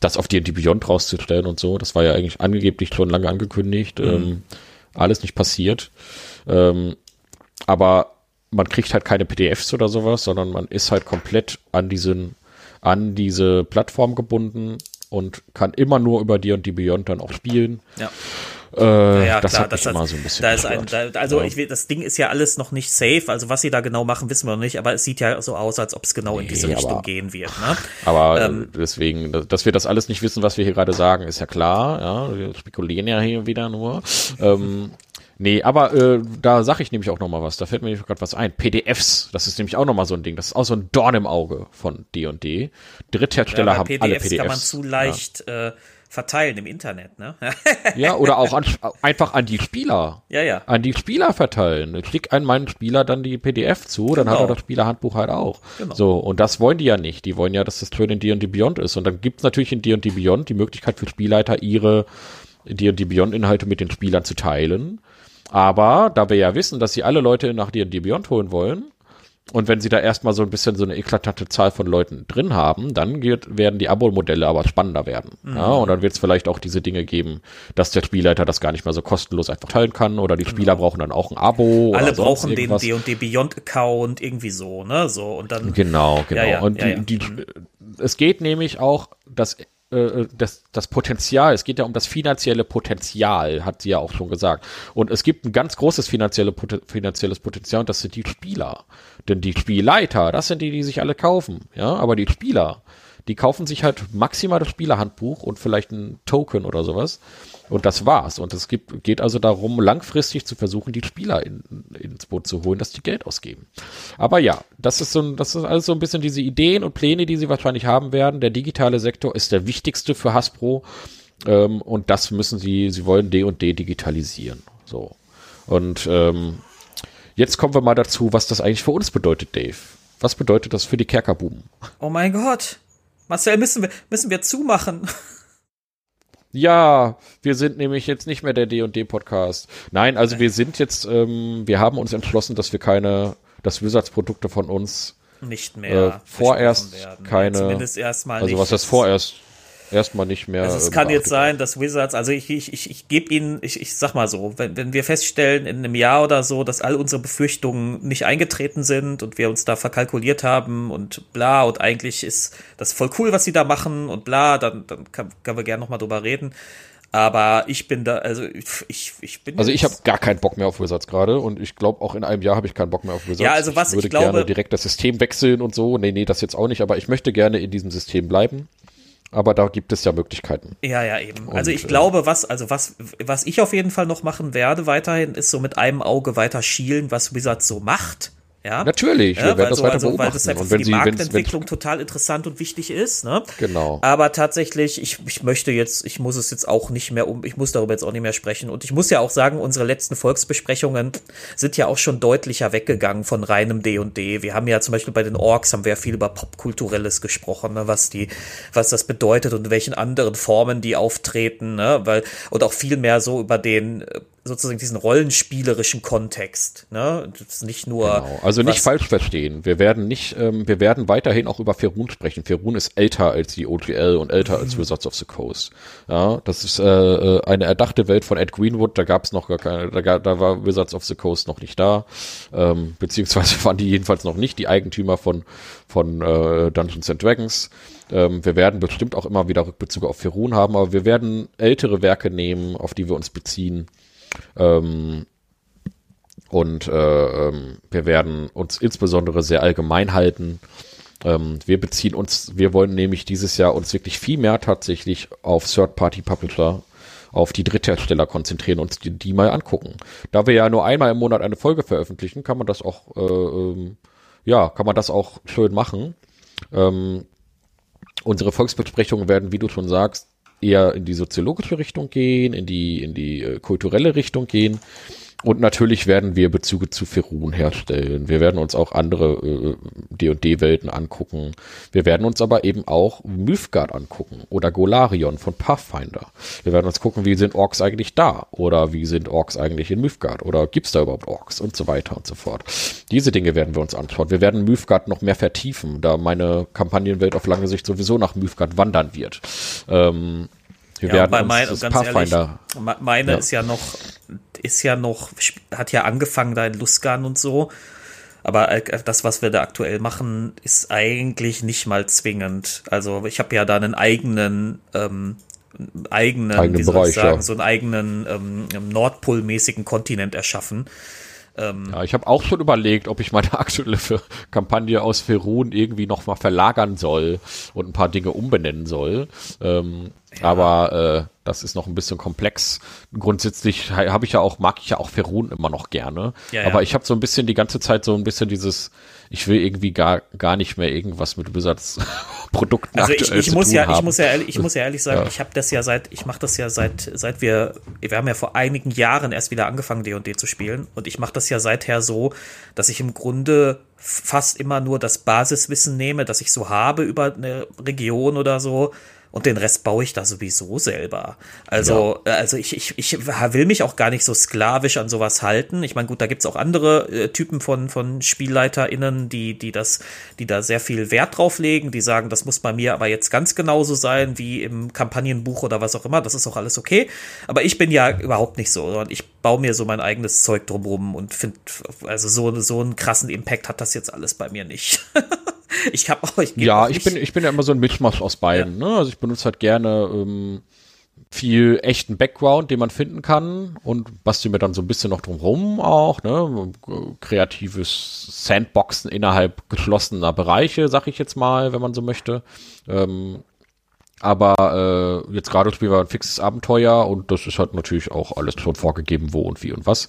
das auf die Beyond rauszustellen und so. Das war ja eigentlich angeblich schon lange angekündigt. Mhm. Ähm, alles nicht passiert. Ähm, aber man kriegt halt keine PDFs oder sowas, sondern man ist halt komplett an diesen, an diese Plattform gebunden und kann immer nur über die und die Beyond dann auch spielen. Ja. Äh, ja, das klar, hat das hat, so ein bisschen. Da ist ein, da, also ja. ich das Ding ist ja alles noch nicht safe. Also was sie da genau machen, wissen wir noch nicht. Aber es sieht ja so aus, als ob es genau nee, in diese Richtung gehen wird. Ne? Aber ähm, deswegen, dass wir das alles nicht wissen, was wir hier gerade sagen, ist ja klar. Ja, wir spekulieren ja hier wieder nur. ähm, Nee, aber äh, da sage ich nämlich auch noch mal was. Da fällt mir gerade was ein. PDFs, das ist nämlich auch noch mal so ein Ding. Das ist auch so ein Dorn im Auge von D&D. Dritthersteller ja, haben PDFs alle PDFs. kann man zu leicht ja. äh, verteilen im Internet, ne? [LAUGHS] ja, oder auch an, einfach an die Spieler. Ja, ja. An die Spieler verteilen. Ich krieg an meinen Spieler dann die PDF zu, genau. dann hat er genau. das Spielerhandbuch halt auch. Genau. So, und das wollen die ja nicht. Die wollen ja, dass das schön in D&D Beyond ist. Und dann gibt's natürlich in D&D Beyond die Möglichkeit für Spielleiter, ihre D&D Beyond Inhalte mit den Spielern zu teilen. Aber da wir ja wissen, dass sie alle Leute nach D&D Beyond holen wollen, und wenn sie da erstmal so ein bisschen so eine eklatante Zahl von Leuten drin haben, dann geht, werden die Abo-Modelle aber spannender werden. Mhm. Ja, und dann wird es vielleicht auch diese Dinge geben, dass der Spielleiter das gar nicht mehr so kostenlos einfach teilen kann oder die Spieler genau. brauchen dann auch ein Abo. Alle brauchen den D&D Beyond-Account irgendwie so, ne? So und dann. Genau, genau. Ja, ja, und die, die, mhm. es geht nämlich auch, dass äh, das, das Potenzial, es geht ja um das finanzielle Potenzial, hat sie ja auch schon gesagt. Und es gibt ein ganz großes finanzielle, finanzielles Potenzial und das sind die Spieler. Denn die Spielleiter, das sind die, die sich alle kaufen. Ja, aber die Spieler, die kaufen sich halt maximal das Spielerhandbuch und vielleicht ein Token oder sowas. Und das war's. Und es gibt, geht also darum, langfristig zu versuchen, die Spieler in, ins Boot zu holen, dass die Geld ausgeben. Aber ja, das ist so, ein, das ist alles so ein bisschen diese Ideen und Pläne, die sie wahrscheinlich haben werden. Der digitale Sektor ist der wichtigste für Hasbro. Ähm, und das müssen sie, sie wollen D und D digitalisieren. So. Und ähm, jetzt kommen wir mal dazu, was das eigentlich für uns bedeutet, Dave. Was bedeutet das für die Kerkerbuben? Oh mein Gott. Marcel, müssen wir, müssen wir zumachen. [LAUGHS] Ja, wir sind nämlich jetzt nicht mehr der D&D Podcast. Nein, also wir sind jetzt, ähm, wir haben uns entschlossen, dass wir keine, dass Wizards Produkte von uns nicht mehr äh, vorerst keine, zumindest erstmal also was heißt vorerst erstmal nicht mehr. Also es kann jetzt sein, dass Wizards, also ich, ich, ich, ich gebe ihnen, ich, ich sag mal so, wenn, wenn wir feststellen in einem Jahr oder so, dass all unsere Befürchtungen nicht eingetreten sind und wir uns da verkalkuliert haben und bla und eigentlich ist das voll cool, was sie da machen und bla, dann, dann kann, können wir gerne nochmal drüber reden. Aber ich bin da, also ich, ich bin. Also ich habe gar keinen Bock mehr auf Wizards gerade und ich glaube auch in einem Jahr habe ich keinen Bock mehr auf Wizards. Ja, also was ich würde ich glaube, gerne direkt das System wechseln und so. Nee, nee, das jetzt auch nicht, aber ich möchte gerne in diesem System bleiben. Aber da gibt es ja Möglichkeiten. Ja, ja, eben. Und, also ich äh, glaube, was, also was, was ich auf jeden Fall noch machen werde weiterhin, ist so mit einem Auge weiter schielen, was Wizards so macht. Ja? Natürlich, ja, wir werden das so, weiter also, beobachten. Weil das einfach und wenn für die Sie, Marktentwicklung wenn's, total interessant und wichtig ist. Ne? Genau. Aber tatsächlich, ich, ich möchte jetzt, ich muss es jetzt auch nicht mehr um, ich muss darüber jetzt auch nicht mehr sprechen. Und ich muss ja auch sagen, unsere letzten Volksbesprechungen sind ja auch schon deutlicher weggegangen von reinem D&D. &D. Wir haben ja zum Beispiel bei den Orks haben wir ja viel über Popkulturelles gesprochen, ne? was die, was das bedeutet und in welchen anderen Formen die auftreten, ne? weil, und auch viel mehr so über den sozusagen diesen rollenspielerischen Kontext. Ne? Das ist nicht nur. Genau. Also nicht falsch verstehen. Wir werden nicht, ähm, wir werden weiterhin auch über Ferun sprechen. Ferun ist älter als die OGL und älter mhm. als Wizards of the Coast. Ja, das ist äh, äh, eine erdachte Welt von Ed Greenwood. Da gab es noch gar keine, da, da war Wizards of the Coast noch nicht da, ähm, beziehungsweise [LAUGHS] waren die jedenfalls noch nicht die Eigentümer von von äh, Dungeons and Dragons. Ähm, wir werden bestimmt auch immer wieder Rückbezug auf Ferun haben, aber wir werden ältere Werke nehmen, auf die wir uns beziehen ähm, und äh, ähm, wir werden uns insbesondere sehr allgemein halten. Ähm, wir beziehen uns, wir wollen nämlich dieses Jahr uns wirklich viel mehr tatsächlich auf Third-Party-Publisher, auf die Dritthersteller konzentrieren und die, die, mal angucken. Da wir ja nur einmal im Monat eine Folge veröffentlichen, kann man das auch, äh, ähm, ja, kann man das auch schön machen. Ähm, unsere Volksbesprechungen werden, wie du schon sagst, eher in die soziologische Richtung gehen, in die, in die äh, kulturelle Richtung gehen. Und natürlich werden wir Bezüge zu Ferun herstellen. Wir werden uns auch andere D&D-Welten äh, angucken. Wir werden uns aber eben auch Mythgard angucken oder Golarion von Pathfinder. Wir werden uns gucken, wie sind Orks eigentlich da? Oder wie sind Orks eigentlich in Mythgard? Oder gibt's da überhaupt Orks? Und so weiter und so fort. Diese Dinge werden wir uns anschauen. Wir werden Mythgard noch mehr vertiefen, da meine Kampagnenwelt auf lange Sicht sowieso nach Mythgard wandern wird. Ähm, wir ja, werden bei mein, ganz Pathfinder. Ehrlich, meine ja. ist ja noch, ist ja noch, hat ja angefangen da in Luskan und so. Aber äh, das, was wir da aktuell machen, ist eigentlich nicht mal zwingend. Also ich habe ja da einen eigenen, ähm, eigenen, eigenen wie soll Bereich, ich sagen, ja. so einen eigenen ähm, Nordpol-mäßigen Kontinent erschaffen. Ähm, ja, ich habe auch schon überlegt, ob ich meine [LAUGHS] aktuelle Kampagne aus Ferun irgendwie noch mal verlagern soll und ein paar Dinge umbenennen soll. Ähm, ja. Aber äh, das ist noch ein bisschen komplex. Grundsätzlich habe ich ja auch, mag ich ja auch Ferun immer noch gerne. Ja, aber ja. ich habe so ein bisschen die ganze Zeit so ein bisschen dieses, ich will irgendwie gar, gar nicht mehr irgendwas mit Besatzprodukten also ich, ich muss ja, haben. ich muss ja ehrlich, ich muss ja ehrlich sagen, ich habe das ja seit, ich mache das ja seit, seit wir, wir haben ja vor einigen Jahren erst wieder angefangen D&D zu spielen und ich mache das ja seither so, dass ich im Grunde fast immer nur das Basiswissen nehme, das ich so habe über eine Region oder so und den Rest baue ich da sowieso selber. Also, ja. also ich, ich, ich will mich auch gar nicht so sklavisch an sowas halten. Ich meine, gut, da gibt's auch andere äh, Typen von, von SpielleiterInnen, die, die das, die da sehr viel Wert drauf legen, die sagen, das muss bei mir aber jetzt ganz genauso sein wie im Kampagnenbuch oder was auch immer. Das ist auch alles okay. Aber ich bin ja überhaupt nicht so, sondern ich baue mir so mein eigenes Zeug drumrum und finde, also so, so einen krassen Impact hat das jetzt alles bei mir nicht. [LAUGHS] ich habe auch, ich Ja, ich bin, ich bin ja immer so ein Mischmasch aus beiden. Ja. Ne? Also ich benutze halt gerne ähm, viel echten Background, den man finden kann und bastel mir dann so ein bisschen noch drumherum auch, ne? Kreatives Sandboxen innerhalb geschlossener Bereiche, sag ich jetzt mal, wenn man so möchte. Ähm, aber äh, jetzt gerade spielen wir ein fixes Abenteuer und das ist halt natürlich auch alles schon vorgegeben, wo und wie und was.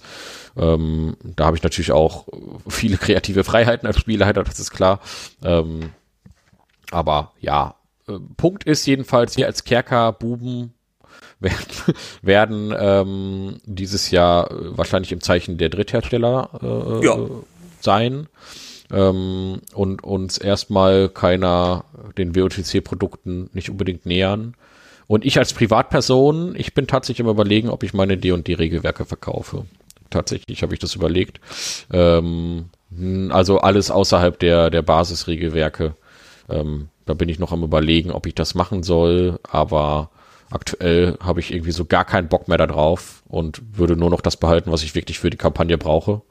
Ähm, da habe ich natürlich auch viele kreative Freiheiten als Spielleiter, [LAUGHS] das ist klar. Ähm, aber ja, äh, Punkt ist jedenfalls, wir als Kerker-Buben werden, [LAUGHS] werden ähm, dieses Jahr wahrscheinlich im Zeichen der Dritthersteller äh, ja. sein ähm, und uns erstmal keiner den WOTC-Produkten nicht unbedingt nähern. Und ich als Privatperson, ich bin tatsächlich im Überlegen, ob ich meine D&D-Regelwerke verkaufe. Tatsächlich habe ich das überlegt. Ähm, also alles außerhalb der, der Basisregelwerke. Ähm, da bin ich noch am Überlegen, ob ich das machen soll, aber aktuell habe ich irgendwie so gar keinen Bock mehr darauf und würde nur noch das behalten, was ich wirklich für die Kampagne brauche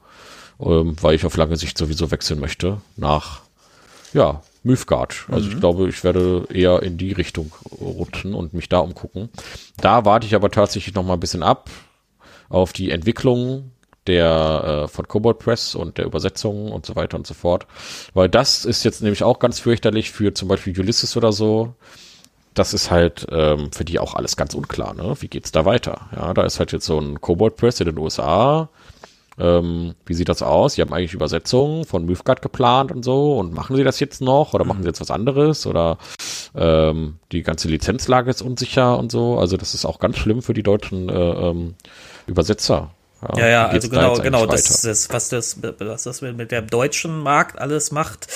ähm, weil ich auf lange Sicht sowieso wechseln möchte nach, ja, Mythgard. Also mhm. ich glaube, ich werde eher in die Richtung rutschen und mich da umgucken. Da warte ich aber tatsächlich noch mal ein bisschen ab auf die Entwicklung der äh, von Cobalt Press und der Übersetzung und so weiter und so fort. Weil das ist jetzt nämlich auch ganz fürchterlich für zum Beispiel Ulysses oder so. Das ist halt ähm, für die auch alles ganz unklar, ne? Wie geht's da weiter? Ja, da ist halt jetzt so ein Cobalt Press in den USA, ähm, wie sieht das aus? Sie haben eigentlich Übersetzungen von Mythgard geplant und so und machen sie das jetzt noch oder machen sie jetzt was anderes oder ähm, die ganze Lizenzlage ist unsicher und so. Also das ist auch ganz schlimm für die deutschen äh, ähm, Übersetzer. Ja, ja, ja also genau, genau, das ist, was das, was das mit dem deutschen Markt alles macht.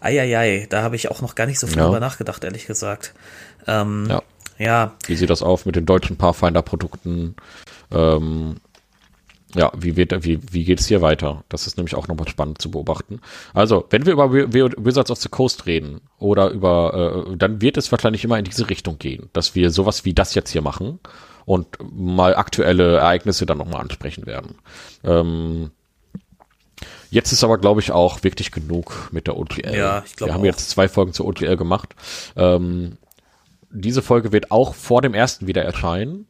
Eieiei, da habe ich auch noch gar nicht so viel ja. drüber nachgedacht, ehrlich gesagt. Ähm, ja. ja. Wie sieht das auf mit den deutschen Pathfinder-Produkten? Ähm, ja, wie, wird, wie, wie geht es hier weiter? Das ist nämlich auch nochmal spannend zu beobachten. Also, wenn wir über Wizards of the Coast reden oder über, äh, dann wird es wahrscheinlich immer in diese Richtung gehen, dass wir sowas wie das jetzt hier machen und mal aktuelle Ereignisse dann nochmal ansprechen werden. Ähm, jetzt ist aber, glaube ich, auch wirklich genug mit der OTL. Ja, ich glaube Wir haben auch. jetzt zwei Folgen zur OTL gemacht. Ähm, diese Folge wird auch vor dem ersten wieder erscheinen.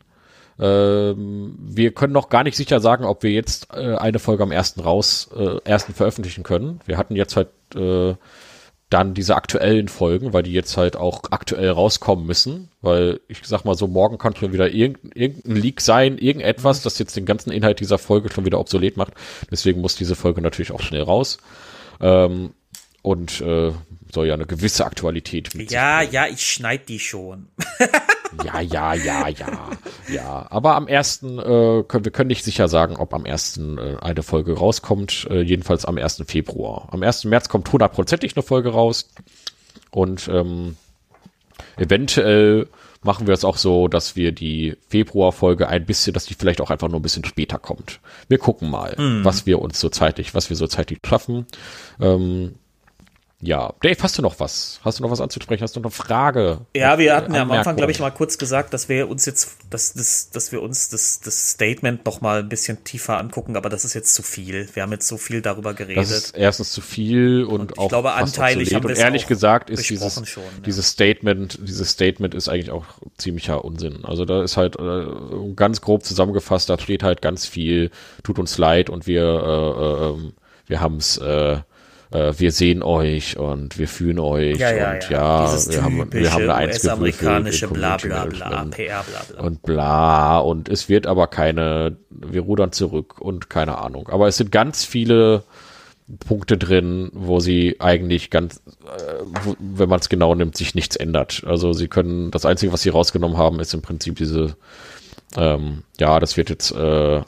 Ähm, wir können noch gar nicht sicher sagen, ob wir jetzt äh, eine Folge am ersten raus, äh, ersten veröffentlichen können. Wir hatten jetzt halt äh, dann diese aktuellen Folgen, weil die jetzt halt auch aktuell rauskommen müssen, weil ich sag mal so, morgen kann schon wieder irgendein, irgendein Leak sein, irgendetwas, das jetzt den ganzen Inhalt dieser Folge schon wieder obsolet macht. Deswegen muss diese Folge natürlich auch schnell raus. Ähm, und äh, soll ja eine gewisse Aktualität mit Ja, ja, ich schneid die schon. [LAUGHS] ja, ja, ja, ja, ja. Aber am ersten, äh, können, wir können nicht sicher sagen, ob am ersten äh, eine Folge rauskommt. Äh, jedenfalls am ersten Februar. Am ersten März kommt hundertprozentig eine Folge raus. Und ähm, eventuell machen wir es auch so, dass wir die Februarfolge ein bisschen, dass die vielleicht auch einfach nur ein bisschen später kommt. Wir gucken mal, mm. was wir uns so zeitlich, was wir so zeitlich schaffen. Ähm, ja, Dave, hast du noch was? Hast du noch was anzusprechen? Hast du noch eine Frage? Ja, wir hatten ja am Anfang, glaube ich, mal kurz gesagt, dass wir uns jetzt, dass, dass, dass wir uns das, das Statement noch mal ein bisschen tiefer angucken, aber das ist jetzt zu viel. Wir haben jetzt so viel darüber geredet. Das ist erstens zu viel und, und auch. Ich glaube, anteilig haben wir Und ehrlich gesagt ist dieses, schon, ja. dieses Statement, dieses Statement ist eigentlich auch ziemlicher Unsinn. Also da ist halt äh, ganz grob zusammengefasst, da steht halt ganz viel, tut uns leid und wir, äh, äh, ähm, wir haben es, äh, äh, wir sehen euch und wir fühlen euch ja, ja, und ja, ja wir, haben, wir haben eine Eins amerikanische bla bla bla, PR bla bla. Und bla und es wird aber keine, wir rudern zurück und keine Ahnung. Aber es sind ganz viele Punkte drin, wo sie eigentlich ganz, äh, wo, wenn man es genau nimmt, sich nichts ändert. Also sie können, das Einzige, was sie rausgenommen haben, ist im Prinzip diese, ähm, ja, das wird jetzt äh,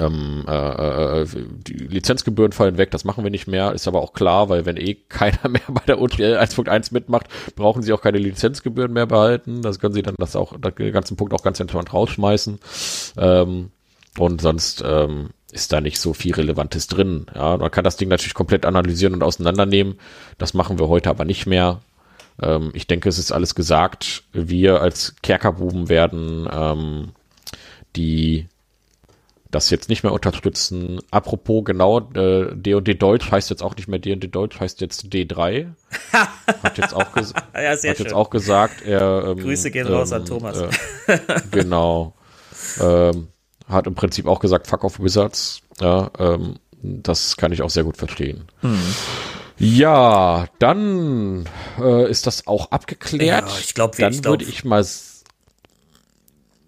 ähm, äh, äh, die Lizenzgebühren fallen weg, das machen wir nicht mehr, ist aber auch klar, weil wenn eh keiner [LAUGHS] mehr bei der OTL 1.1 mitmacht, brauchen sie auch keine Lizenzgebühren mehr behalten. Das können sie dann das auch, den ganzen Punkt auch ganz entspannt rausschmeißen. Ähm, und sonst ähm, ist da nicht so viel Relevantes drin. Ja, man kann das Ding natürlich komplett analysieren und auseinandernehmen. Das machen wir heute aber nicht mehr. Ähm, ich denke, es ist alles gesagt. Wir als Kerkerbuben werden ähm, die das jetzt nicht mehr unterstützen. Apropos genau, äh, D&D Deutsch heißt jetzt auch nicht mehr D&D Deutsch, heißt jetzt D3. [LAUGHS] hat jetzt auch, ges ja, hat jetzt auch gesagt, er ähm, Grüße gehen ähm, raus an ähm, Thomas. Äh, [LAUGHS] genau. Ähm, hat im Prinzip auch gesagt, fuck off Wizards. Ja, ähm, das kann ich auch sehr gut verstehen. Hm. Ja, dann äh, ist das auch abgeklärt. Ja, ich glaube, dann würde ich mal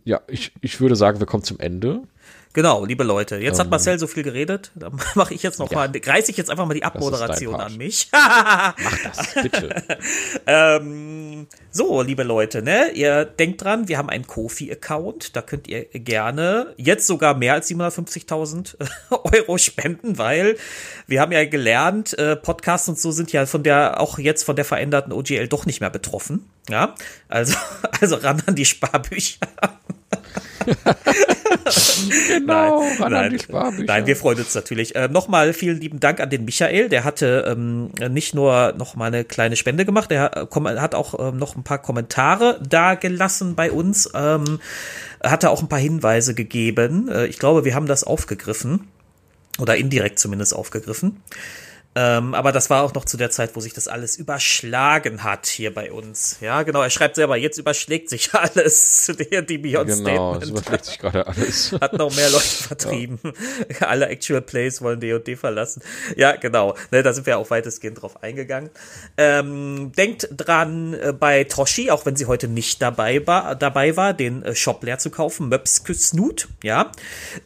ja, ich, ich würde sagen, wir kommen zum Ende. Genau, liebe Leute. Jetzt um, hat ähm. Marcel so viel geredet. Da [LAUGHS] mache ich jetzt noch ja. mal, reiße ich jetzt einfach mal die Abmoderation an mich. [LAUGHS] Mach das, bitte. [LAUGHS] ähm, so, liebe Leute, ne? Ihr denkt dran, wir haben einen Kofi-Account. Da könnt ihr gerne jetzt sogar mehr als 750.000 Euro spenden, weil wir haben ja gelernt, äh, Podcasts und so sind ja von der, auch jetzt von der veränderten OGL doch nicht mehr betroffen. Ja, also, also ran an die Sparbücher. [LAUGHS] genau, nein, nein, nein, wir freuen uns natürlich. Äh, Nochmal vielen lieben Dank an den Michael. Der hatte ähm, nicht nur noch mal eine kleine Spende gemacht, er hat auch ähm, noch ein paar Kommentare da gelassen bei uns. Ähm, hatte auch ein paar Hinweise gegeben. Äh, ich glaube, wir haben das aufgegriffen oder indirekt zumindest aufgegriffen. Ähm, aber das war auch noch zu der Zeit, wo sich das alles überschlagen hat hier bei uns. Ja, genau. Er schreibt selber, jetzt überschlägt sich [LAUGHS] alles. Der, die Beyond Genau, es überschlägt sich gerade alles. [LAUGHS] Hat noch mehr [LAUGHS] Leute vertrieben. Ja. Alle Actual Plays wollen D&D verlassen. Ja, genau. Ne, da sind wir auch weitestgehend drauf eingegangen. Ähm, denkt dran, äh, bei Toshi, auch wenn sie heute nicht dabei war, dabei war den äh, Shop leer zu kaufen, Möpske Snoot, ja.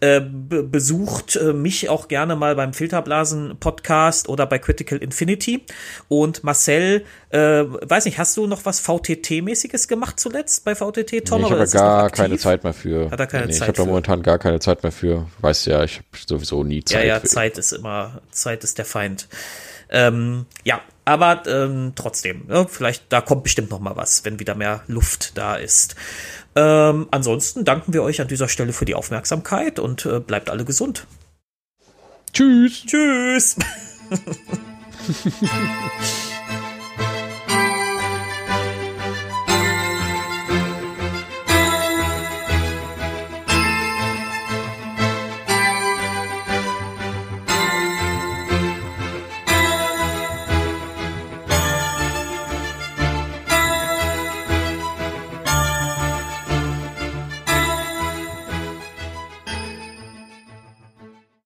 Äh, besucht äh, mich auch gerne mal beim Filterblasen Podcast oder bei Critical Infinity. Und Marcel, äh, weiß nicht, hast du noch was VTT-mäßiges gemacht zuletzt bei VTT, Tom? Nee, ich habe gar keine Zeit mehr für. Hat er keine nee, Zeit ich habe da momentan gar keine Zeit mehr für. Weißt ja, ich habe sowieso nie Zeit. Ja, ja. Zeit ist immer, Zeit ist der Feind. Ähm, ja, aber ähm, trotzdem, ja, vielleicht, da kommt bestimmt noch mal was, wenn wieder mehr Luft da ist. Ähm, ansonsten danken wir euch an dieser Stelle für die Aufmerksamkeit und äh, bleibt alle gesund. Tschüss. Tschüss. [LAUGHS] Ha ha ha ha.